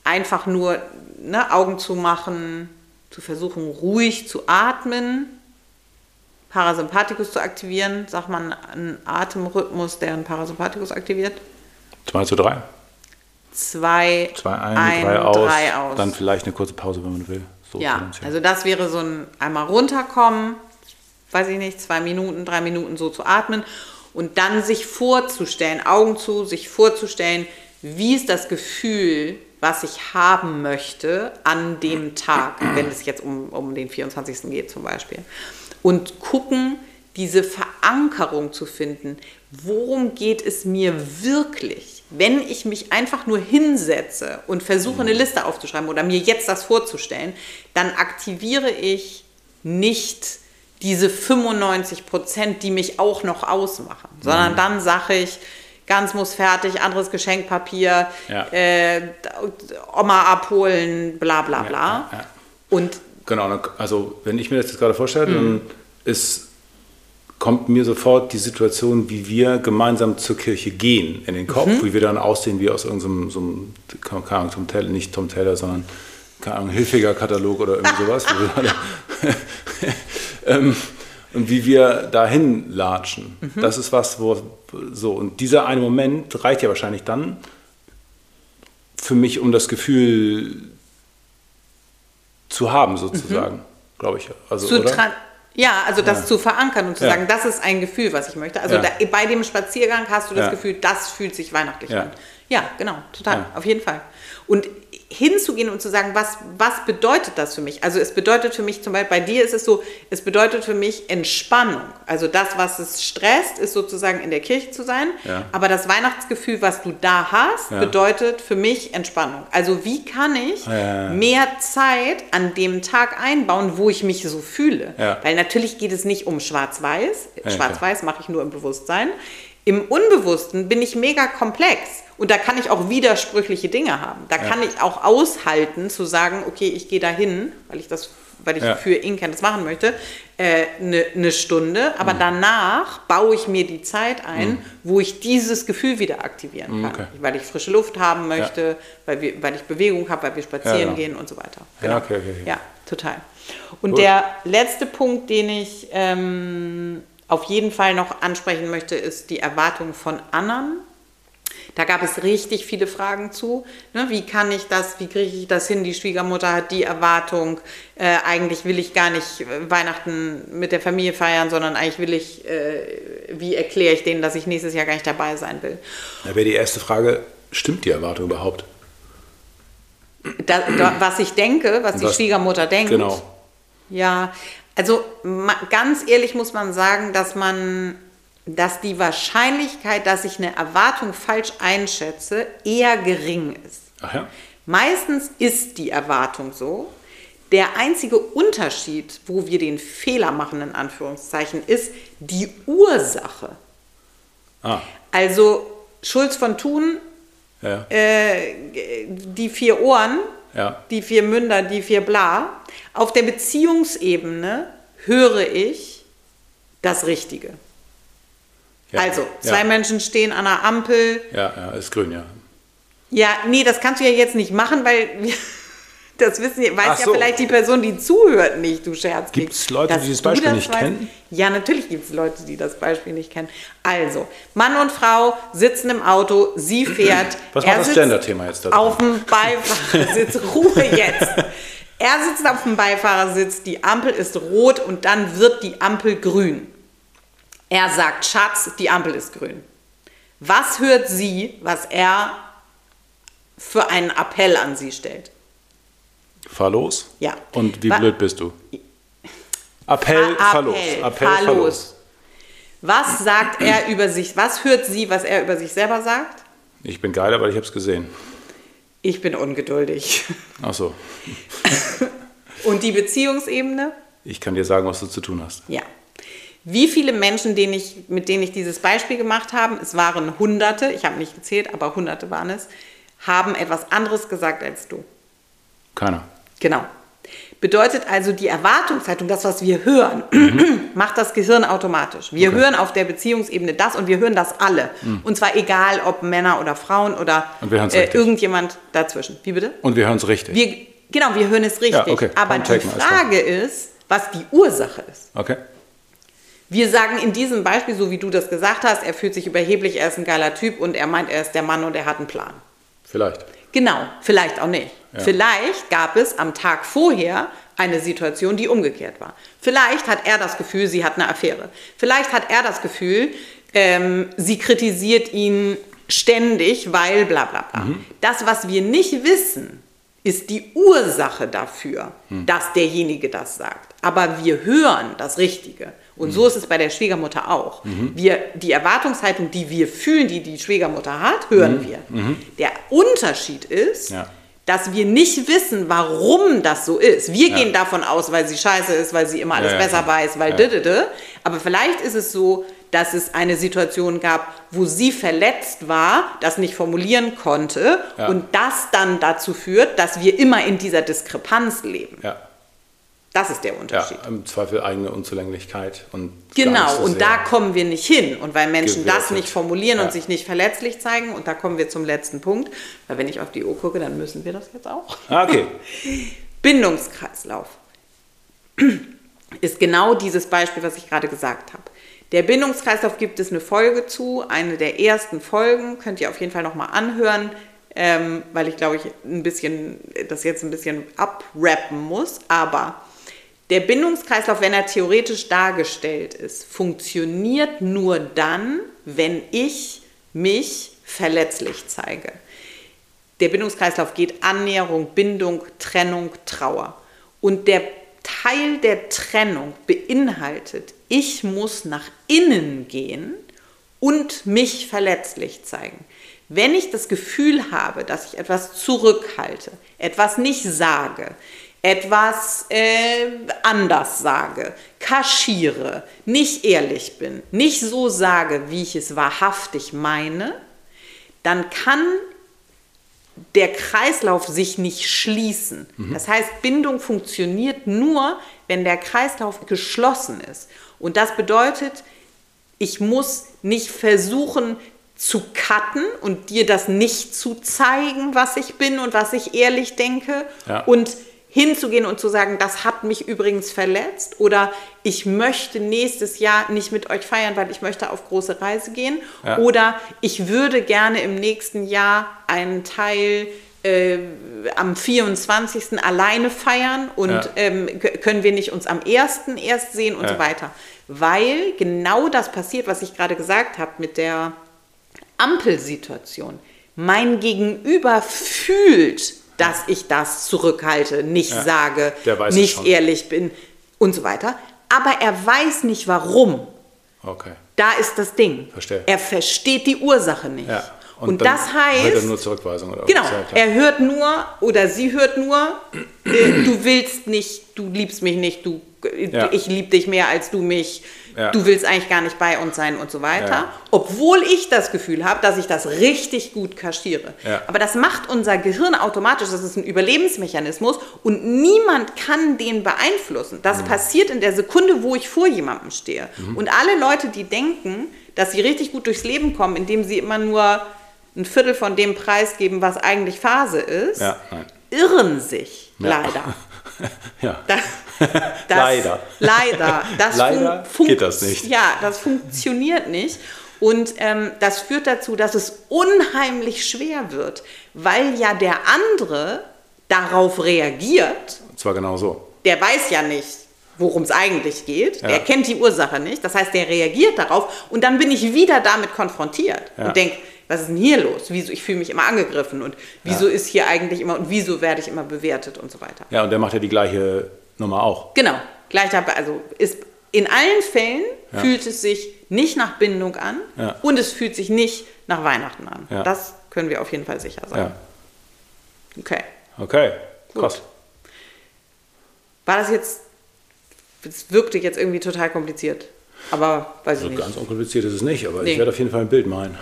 einfach nur ne, Augen zu machen, zu versuchen, ruhig zu atmen, Parasympathikus zu aktivieren. Sagt man einen Atemrhythmus, der einen Parasympathikus aktiviert? 2 zu 3. Zwei, Zwei ein, drei, aus, drei aus. Dann vielleicht eine kurze Pause, wenn man will. So Ja, also das wäre so ein einmal runterkommen, weiß ich nicht, zwei Minuten, drei Minuten so zu atmen und dann sich vorzustellen, Augen zu, sich vorzustellen, wie ist das Gefühl, was ich haben möchte an dem Tag, wenn es jetzt um, um den 24. geht zum Beispiel. Und gucken, diese Verankerung zu finden. Worum geht es mir wirklich? Wenn ich mich einfach nur hinsetze und versuche, eine Liste aufzuschreiben oder mir jetzt das vorzustellen, dann aktiviere ich nicht diese 95 Prozent, die mich auch noch ausmachen, sondern dann sage ich, ganz muss fertig, anderes Geschenkpapier, Ja. äh, Oma abholen, bla bla bla. ja. Und Genau, also wenn ich mir das jetzt gerade vorstelle, Mhm. dann ist, kommt mir sofort die Situation, wie wir gemeinsam zur Kirche gehen in den Kopf, Mhm. wie wir dann aussehen wie aus irgendeinem, so einem, keine Ahnung, Tom Taylor, nicht Tom Taylor, sondern keine Ahnung, hilfiger Katalog oder irgendwie sowas. ähm, und wie wir dahin latschen. Mhm. Das ist was, wo so, und dieser eine Moment reicht ja wahrscheinlich dann für mich, um das Gefühl zu haben, sozusagen, glaube ich. Also, Mhm. zu oder? ja, also das zu verankern und zu Ja. sagen, das ist ein Gefühl, was ich möchte. Also Ja. da, bei dem Spaziergang hast du das Ja. Gefühl, das fühlt sich weihnachtlich Ja. an. Ja, genau, total, Ja. auf jeden Fall. Und hinzugehen und zu sagen, was, was bedeutet das für mich? Also es bedeutet für mich zum Beispiel, bei dir ist es so, es bedeutet für mich Entspannung. Also das, was es stresst, ist sozusagen in der Kirche zu sein. Ja. Aber das Weihnachtsgefühl, was du da hast, Ja. bedeutet für mich Entspannung. Also wie kann ich Ja, mehr Zeit an dem Tag einbauen, wo ich mich so fühle? Weil natürlich geht es nicht um Schwarz-Weiß. Schwarz-Weiß mache ich nur im Bewusstsein. Im Unbewussten bin ich mega komplex. Und da kann ich auch widersprüchliche Dinge haben. Da kann ich auch aushalten zu sagen, okay, ich gehe dahin, weil ich das, weil ich Ja. für Inken das machen möchte, eine äh, ne- ne Stunde. Aber Mhm. danach baue ich mir die Zeit ein, wo ich dieses Gefühl wieder aktivieren kann. okay. Weil ich frische Luft haben möchte, weil, wir, weil ich Bewegung habe, weil wir spazieren Ja, genau. gehen und so weiter. Ja, okay, okay, okay. Ja, total. Und Gut. der letzte Punkt, den ich ähm, auf jeden Fall noch ansprechen möchte, ist die Erwartung von anderen. Da gab es richtig viele Fragen zu. Ne, wie kann ich das, wie kriege ich das hin? Die Schwiegermutter hat die Erwartung, äh, eigentlich will ich gar nicht äh, Weihnachten mit der Familie feiern, sondern eigentlich will ich, äh, wie erkläre ich denen, dass ich nächstes Jahr gar nicht dabei sein will? Da wäre die erste Frage, stimmt die Erwartung überhaupt? Da, da, was ich denke, was die Was- Schwiegermutter denkt. Genau. Ja, also ganz ehrlich muss man sagen, dass man, dass die Wahrscheinlichkeit, dass ich eine Erwartung falsch einschätze, eher gering ist. Ja? Meistens ist die Erwartung so. Der einzige Unterschied, wo wir den Fehler machen, in Anführungszeichen, ist die Ursache. Ah, Also Schulz von Thun, ja. äh, die vier Ohren, Ja. die vier Münder, die vier Bla. Auf der Beziehungsebene höre ich das Richtige. Ja. Also, zwei ja. Menschen stehen an einer Ampel. Ja, ja, ist grün, ja. Ja, nee, das kannst du ja jetzt nicht machen, weil wir, das wissen, weiß Ach ja so. vielleicht die Person, die zuhört, nicht, du Scherz. Gibt's Leute, die dieses Beispiel nicht kennen? Ja, natürlich gibt es Leute, die das Beispiel nicht kennen. Also, Mann und Frau sitzen im Auto, sie fährt. Was macht das Gender-Thema jetzt da drin? Auf dem Beifahrersitz, Ruhe jetzt. Er sitzt auf dem Beifahrersitz, die Ampel ist rot und dann wird die Ampel grün. Er sagt, Schatz, die Ampel ist grün. Was hört sie, was er für einen Appell an sie stellt? Fahr los. Ja. Und wie Wa- blöd bist du? Appell, fahr los. Appell, fahr fahr los. los. Was sagt er über sich? Was hört sie, was er über sich selber sagt? Ich bin geil, aber ich habe es gesehen. Ich bin ungeduldig. Ach so. Und die Beziehungsebene? Ich kann dir sagen, was du zu tun hast. Ja. Wie viele Menschen, denen ich, mit denen ich dieses Beispiel gemacht habe, es waren Hunderte, ich habe nicht gezählt, aber Hunderte waren es, haben etwas anderes gesagt als du. Keiner. Genau. Bedeutet also, die Erwartungshaltung, das, was wir hören, macht das Gehirn automatisch. Wir hören auf der Beziehungsebene das und wir hören das alle. Und zwar egal, ob Männer oder Frauen oder äh, irgendjemand dazwischen. Wie bitte? Und wir hören es richtig. Wir, genau, wir hören es richtig. Ja, okay. Aber die Frage ist, was die Ursache ist. okay. Wir sagen in diesem Beispiel, so wie du das gesagt hast, er fühlt sich überheblich, er ist ein geiler Typ und er meint, er ist der Mann und er hat einen Plan. Vielleicht. Genau, vielleicht auch nicht. Ja. Vielleicht gab es am Tag vorher eine Situation, die umgekehrt war. Vielleicht hat er das Gefühl, sie hat eine Affäre. Vielleicht hat er das Gefühl, ähm, sie kritisiert ihn ständig, weil bla bla bla. Mhm. Das, was wir nicht wissen, ist die Ursache dafür, Hm. dass derjenige das sagt. Aber wir hören das Richtige. Und Hm. so ist es bei der Schwiegermutter auch. Mhm. Wir, die Erwartungshaltung, die wir fühlen, die die Schwiegermutter hat, hören wir. Mhm. Der Unterschied ist, Ja. dass wir nicht wissen, warum das so ist. Wir Ja. gehen davon aus, weil sie scheiße ist, weil sie immer alles Ja, besser weiß, weil Ja. Aber vielleicht ist es so, dass es eine Situation gab, wo sie verletzt war, das nicht formulieren konnte und das dann dazu führt, dass wir immer in dieser Diskrepanz leben. Ja. Das ist der Ja, Unterschied. im Zweifel eigene Unzulänglichkeit. Und Genau, so und da kommen wir nicht hin. Und weil Menschen das Gewertet. nicht formulieren Ja. und sich nicht verletzlich zeigen, und da kommen wir zum letzten Punkt, weil wenn ich auf die Uhr gucke, dann müssen wir das jetzt auch. Ah, okay. Bindungskreislauf ist genau dieses Beispiel, was ich gerade gesagt habe. Der Bindungskreislauf gibt es eine Folge zu, eine der ersten Folgen, könnt ihr auf jeden Fall nochmal anhören, ähm, weil ich glaube, ich ein bisschen, das jetzt ein bisschen abrappen muss, aber der Bindungskreislauf, wenn er theoretisch dargestellt ist, funktioniert nur dann, wenn ich mich verletzlich zeige. Der Bindungskreislauf geht Annäherung, Bindung, Trennung, Trauer. Und der Teil der Trennung beinhaltet, ich muss nach innen gehen und mich verletzlich zeigen. Wenn ich das Gefühl habe, dass ich etwas zurückhalte, etwas nicht sage, etwas äh, anders sage, kaschiere, nicht ehrlich bin, nicht so sage, wie ich es wahrhaftig meine, dann kann der Kreislauf sich nicht schließen. Das heißt, Bindung funktioniert nur, wenn der Kreislauf geschlossen ist. Und das bedeutet, ich muss nicht versuchen zu cutten und dir das nicht zu zeigen, was ich bin und was ich ehrlich denke Ja. und hinzugehen und zu sagen, das hat mich übrigens verletzt oder ich möchte nächstes Jahr nicht mit euch feiern, weil ich möchte auf große Reise gehen Ja. oder ich würde gerne im nächsten Jahr einen Teil äh, am 24. alleine feiern und Ja. ähm, können wir nicht uns am 1. erst sehen und Ja. so weiter. Weil genau das passiert, was ich gerade gesagt habe mit der Ampelsituation. Mein Gegenüber fühlt, dass ich das zurückhalte, nicht Ja. sage, nicht ehrlich bin und so weiter. Aber er weiß nicht warum. Okay. Da ist das Ding. Verstehe. Er versteht die Ursache nicht. Ja. Und, dann das heißt, Hört er nur Zurückweisung oder Genau, was? Ja, er hört nur oder sie hört nur, äh, du willst nicht, du liebst mich nicht, du, Ja. ich liebe dich mehr als du mich, Ja. du willst eigentlich gar nicht bei uns sein und so weiter. Ja. Obwohl ich das Gefühl habe, dass ich das richtig gut kaschiere. Aber das macht unser Gehirn automatisch, das ist ein Überlebensmechanismus und niemand kann den beeinflussen. Mhm. Das passiert in der Sekunde, wo ich vor jemandem stehe. Und alle Leute, die denken, dass sie richtig gut durchs Leben kommen, indem sie immer nur ein Viertel von dem Preis geben, was eigentlich Phase ist, irren sich leider. Ja. Das, das, Leider. Leider. Das Leider geht das nicht. Ja, das funktioniert nicht. Und ähm, das führt dazu, dass es unheimlich schwer wird, weil ja der andere darauf reagiert. Und zwar genau so. Der weiß ja nicht, worum es eigentlich geht. Ja. Der kennt die Ursache nicht. Das heißt, der reagiert darauf und dann bin ich wieder damit konfrontiert Ja. und denke, was ist denn hier los? Wieso, ich fühle mich immer angegriffen und wieso Ja. ist hier eigentlich immer und wieso werde ich immer bewertet und so weiter. Ja, und der macht ja die gleiche Nummer auch. Genau, gleicher, Be- also ist in allen Fällen Ja. fühlt es sich nicht nach Bindung an Ja. und es fühlt sich nicht nach Weihnachten an. Ja. Das können wir auf jeden Fall sicher sein. Ja. Okay. Okay. Krass. War das jetzt, es wirkte jetzt irgendwie total kompliziert, aber weiß ich Also nicht. ganz unkompliziert ist es nicht, aber Nee. ich werde auf jeden Fall ein Bild malen.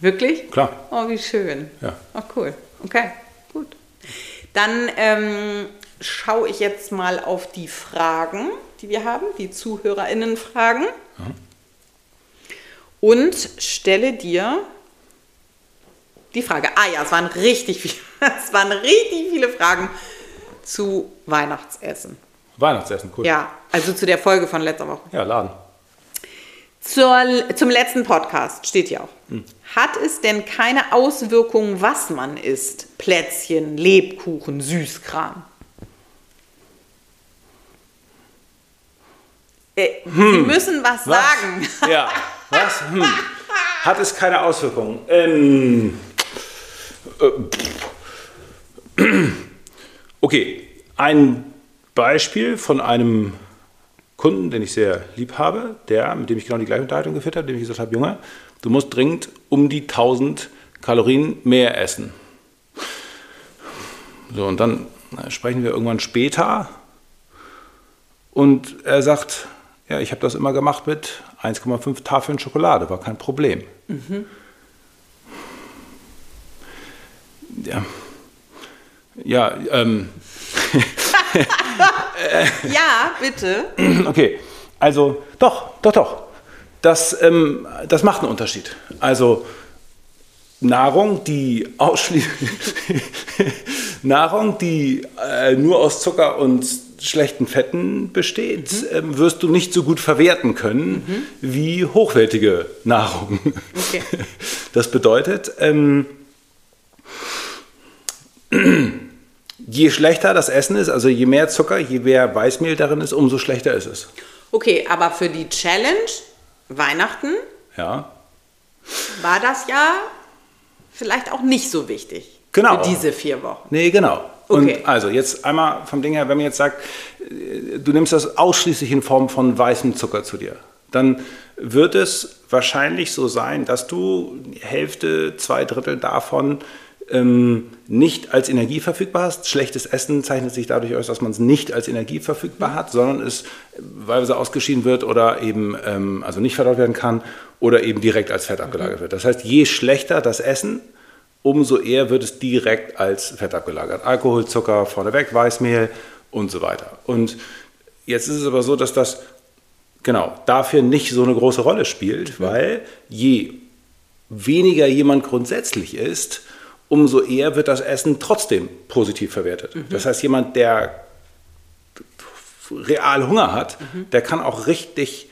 Wirklich? Klar. Oh, wie schön. Ja. Oh, cool. Okay, gut. Dann ähm, schaue ich jetzt mal auf die Fragen, die wir haben, die ZuhörerInnen-Fragen. Und stelle dir die Frage. Ah ja, es waren richtig viele, es waren richtig viele Fragen zu Weihnachtsessen. Weihnachtsessen, cool. Ja, also zu der Folge von letzter Woche. Ja, Laden. Zur, zum letzten Podcast steht hier auch. Hat es denn keine Auswirkungen, was man isst? Plätzchen, Lebkuchen, Süßkram? Äh, Sie müssen was, Was? sagen. Ja. Was? Hm. Hat es keine Auswirkungen? Ähm, äh, okay, ein Beispiel von einem Kunden, den ich sehr lieb habe, der, mit dem ich genau die gleiche Unterhaltung geführt habe, dem ich gesagt habe, Junge, du musst dringend um die 1000 Kalorien mehr essen. So, und dann sprechen wir irgendwann später und er sagt, ja, ich habe das immer gemacht mit 1,5 Tafeln Schokolade, war kein Problem. Ja, ja ähm, Ja, bitte. okay. Also, doch, doch, doch. Das, ähm, das macht einen Unterschied. Also, Nahrung, die ausschließlich Nahrung, die äh, nur aus Zucker und schlechten Fetten besteht, ähm, wirst du nicht so gut verwerten können wie hochwertige Nahrung. Okay. Das bedeutet, ähm, je schlechter das Essen ist, also je mehr Zucker, je mehr Weißmehl darin ist, umso schlechter ist es. Okay, aber für die Challenge Weihnachten Ja. war das ja vielleicht auch nicht so wichtig. Genau. Für diese vier Wochen. Nee, genau. Okay. Und also jetzt einmal vom Ding her, wenn man jetzt sagt, äh, du nimmst das ausschließlich in Form von weißem Zucker zu dir, dann wird es wahrscheinlich so sein, dass du Hälfte, zwei Drittel davon ähm, nicht als Energie verfügbar hast. Schlechtes Essen zeichnet sich dadurch aus, dass man es nicht als Energie verfügbar hat, sondern es wahlweise ausgeschieden wird oder eben ähm, also nicht verdaut werden kann oder eben direkt als Fett abgelagert wird. Das heißt, je schlechter das Essen, umso eher wird es direkt als Fett abgelagert. Alkohol, Zucker vorneweg, Weißmehl und so weiter. Und jetzt ist es aber so, dass das genau dafür nicht so eine große Rolle spielt, weil je weniger jemand grundsätzlich ist, umso eher wird das Essen trotzdem positiv verwertet. Mhm. Das heißt, jemand, der real Hunger hat, mhm. der kann auch richtig,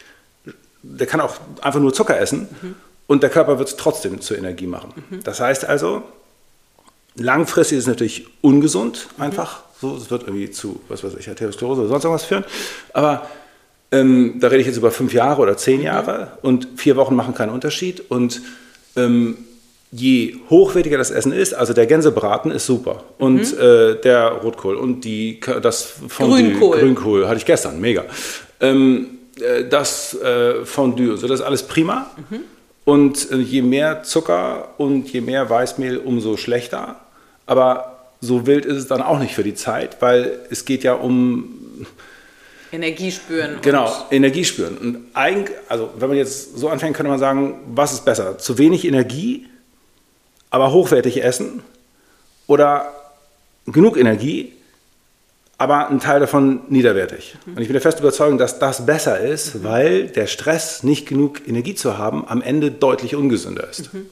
der kann auch einfach nur Zucker essen mhm. Und der Körper wird es trotzdem zur Energie machen. Mhm. Das heißt also, langfristig ist es natürlich ungesund, mhm. einfach so. Es wird irgendwie zu, was weiß ich, Arteriosklerose oder sonst irgendwas führen. Aber ähm, da rede ich jetzt über fünf Jahre oder zehn mhm. Jahre und vier Wochen machen keinen Unterschied und ähm, je hochwertiger das Essen ist, also der Gänsebraten ist super und mhm. äh, der Rotkohl und die, das Fondue, Grünkohl. Grünkohl hatte ich gestern, mega. Ähm, äh, das äh, Fondue, so das ist alles prima. Mhm. Und äh, je mehr Zucker und je mehr Weißmehl, umso schlechter. Aber so wild ist es dann auch nicht für die Zeit, weil es geht ja um Energie spüren. Genau, Energie spüren. Und eigentlich, also wenn man jetzt so anfängt, könnte man sagen, was ist besser? Zu wenig Energie aber hochwertig essen oder genug Energie, aber ein Teil davon niederwertig. Und ich bin der festen Überzeugung, dass das besser ist, mhm. weil der Stress, nicht genug Energie zu haben, am Ende deutlich ungesünder ist. Mhm.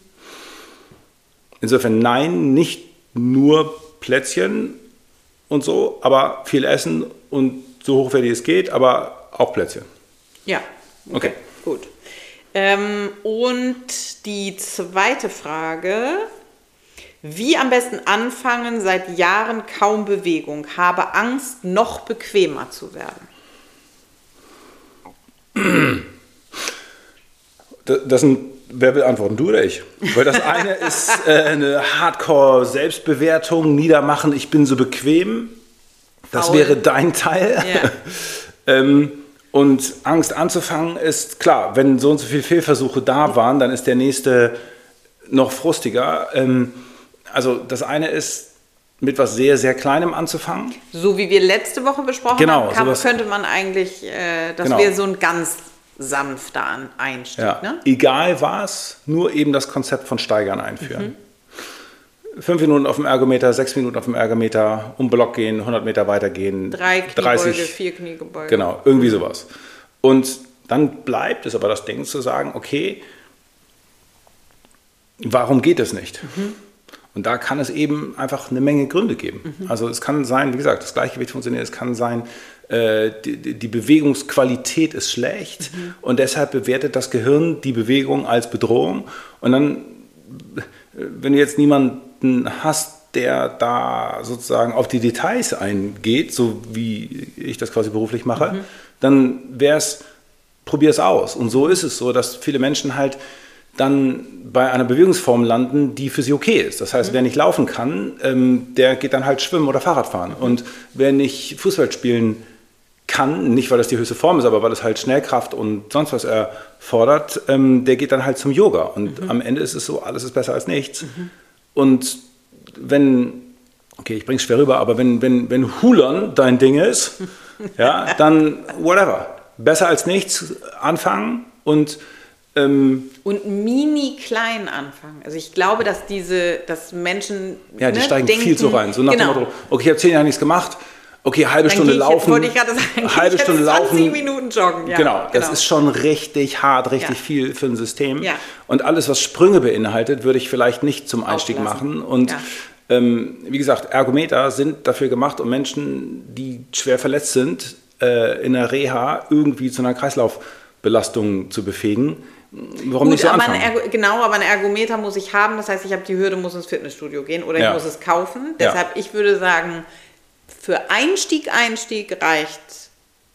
Insofern nein, nicht nur Plätzchen und so, aber viel essen und so hochwertig es geht, aber auch Plätzchen. Ja. Okay. okay. Gut. Ähm, und die zweite Frage. Wie am besten anfangen, seit Jahren kaum Bewegung, habe Angst, noch bequemer zu werden. Das sind, wer will antworten, du oder ich? Weil das eine ist äh, eine Hardcore-Selbstbewertung, niedermachen, ich bin so bequem. Das Faul. wäre dein Teil. Yeah. ähm, und Angst anzufangen ist klar, wenn so und so viele Fehlversuche da waren, dann ist der nächste noch frustiger. Ähm, also das eine ist, mit was sehr, sehr Kleinem anzufangen. So wie wir letzte Woche besprochen genau, haben, kann, könnte man eigentlich, äh, das genau. wäre so ein ganz sanfter Einstieg. Ja. Ne? Egal was, nur eben das Konzept von Steigern einführen. Mhm fünf Minuten auf dem Ergometer, sechs Minuten auf dem Ergometer, um Block gehen, 100 Meter weitergehen. Drei Kniebeuge, 30, vier Kniegebeuge. Genau, irgendwie sowas. Und dann bleibt es aber das Ding zu sagen, okay, warum geht es nicht? Mhm. Und da kann es eben einfach eine Menge Gründe geben. Mhm. Also es kann sein, wie gesagt, das Gleichgewicht funktioniert, es kann sein, äh, die, die, Bewegungsqualität ist schlecht mhm. und deshalb bewertet das Gehirn die Bewegung als Bedrohung. Und dann, wenn du jetzt niemanden hast, der da sozusagen auf die Details eingeht, so wie ich das quasi beruflich mache, mhm. dann wäre es, probier es aus. Und so ist es so, dass viele Menschen halt dann bei einer Bewegungsform landen, die für sie okay ist. Das heißt, mhm. wer nicht laufen kann, ähm, der geht dann halt schwimmen oder Fahrrad fahren. Und wer nicht Fußball spielen kann, nicht weil das die höchste Form ist, aber weil es halt Schnellkraft und sonst was erfordert, ähm, der geht dann halt zum Yoga. Und mhm. am Ende ist es so, alles ist besser als nichts. Mhm. Und wenn, okay, ich bringe es schwer rüber, aber wenn, wenn, wenn Hulern dein Ding ist, ja, dann whatever. Besser als nichts anfangen und ähm, und mini klein anfangen. Also ich glaube, dass diese, dass Menschen ja, die ne, steigen denken, viel zu rein. So nach genau. dem Motto, okay, ich habe zehn Jahre nichts gemacht. Okay, halbe Dann Stunde laufen. Wollte ich gerade sagen, halbe Stunde 20 laufen. Minuten joggen. Ja, genau, das genau. ist schon richtig hart, richtig ja. viel für ein System. Ja. Und alles, was Sprünge beinhaltet, würde ich vielleicht nicht zum Einstieg Auflassen. machen. Und ähm, wie gesagt, Ergometer sind dafür gemacht, um Menschen, die schwer verletzt sind, äh, in der Reha irgendwie zu einer Kreislaufbelastung zu befähigen. Warum Gut, nicht so anfangen? Aber genau, aber ein Ergometer muss ich haben. Das heißt, ich habe die Hürde, muss ins Fitnessstudio gehen oder ich muss es kaufen. Deshalb, ich würde sagen, für Einstieg, Einstieg reicht,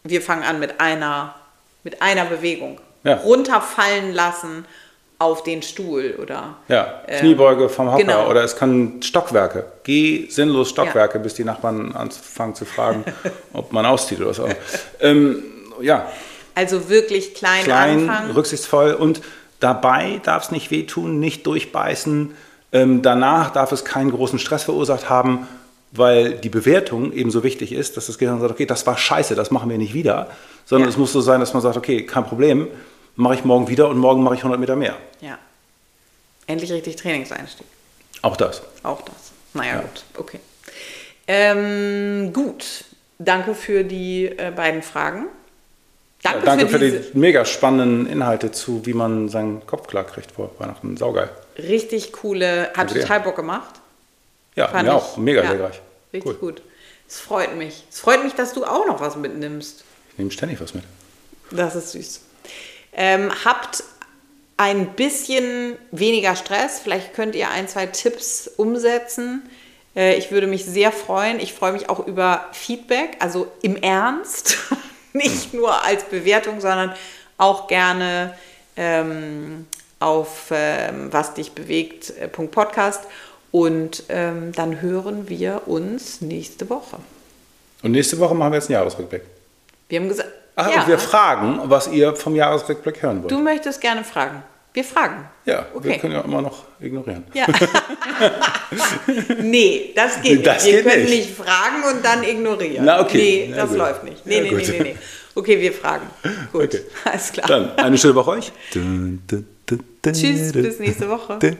wir fangen an mit einer, mit einer Bewegung. Ja. Runterfallen lassen auf den Stuhl oder. Ja, ähm, Kniebeuge vom Hocker genau. oder es kann Stockwerke. Geh sinnlos Stockwerke, ja. bis die Nachbarn anfangen zu fragen, ob man auszieht oder so. ähm, ja. Also wirklich klein, klein anfangen. rücksichtsvoll und dabei darf es nicht wehtun, nicht durchbeißen, Ähm, danach darf es keinen großen Stress verursacht haben, weil die Bewertung eben so wichtig ist, dass das Gehirn sagt, okay, das war scheiße, das machen wir nicht wieder, sondern Ja. es muss so sein, dass man sagt, okay, kein Problem, mache ich morgen wieder und morgen mache ich 100 Meter mehr. Ja. Endlich richtig Trainingseinstieg. Auch das. Auch das. Naja, Ja. gut. Okay. Ähm, gut. Danke für die äh, beiden Fragen. Danke, Ja, danke für, diese die mega spannenden Inhalte zu, wie man seinen Kopf klar kriegt vor Weihnachten. Saugeil. richtig coole, hat dir. total Bock gemacht. Ja, Fand mir ich. auch. Mega Ja, lehrreich. Richtig Cool. gut. Es freut mich. Es freut mich, dass du auch noch was mitnimmst. Ich nehme ständig was mit. Das ist süß. Ähm, habt ein bisschen weniger Stress. Vielleicht könnt ihr ein, zwei Tipps umsetzen. Äh, ich würde mich sehr freuen. Ich freue mich auch über Feedback, also im Ernst. Nicht nur als Bewertung, sondern auch gerne ähm, auf ähm, was dich bewegt. äh, Podcast. Und ähm, dann hören wir uns nächste Woche. Und nächste Woche machen wir jetzt einen Jahresrückblick. Wir haben gesagt, Ach, ja, und wir fragen, was ihr vom Jahresrückblick hören wollt. du möchtest gerne fragen. Wir fragen. ja, wir Okay. können ja immer noch ignorieren. Ja. nee, das geht Das nicht. Wir geht können nicht. nicht. fragen und dann ignorieren. Na, okay. Nee, Na, das gut. läuft nicht. Nee, Ja, nee, gut. nee, nee, nee. Okay, wir fragen. Gut, Okay. alles klar. Dann eine schöne Woche euch. Tschüss, bis nächste. Woche.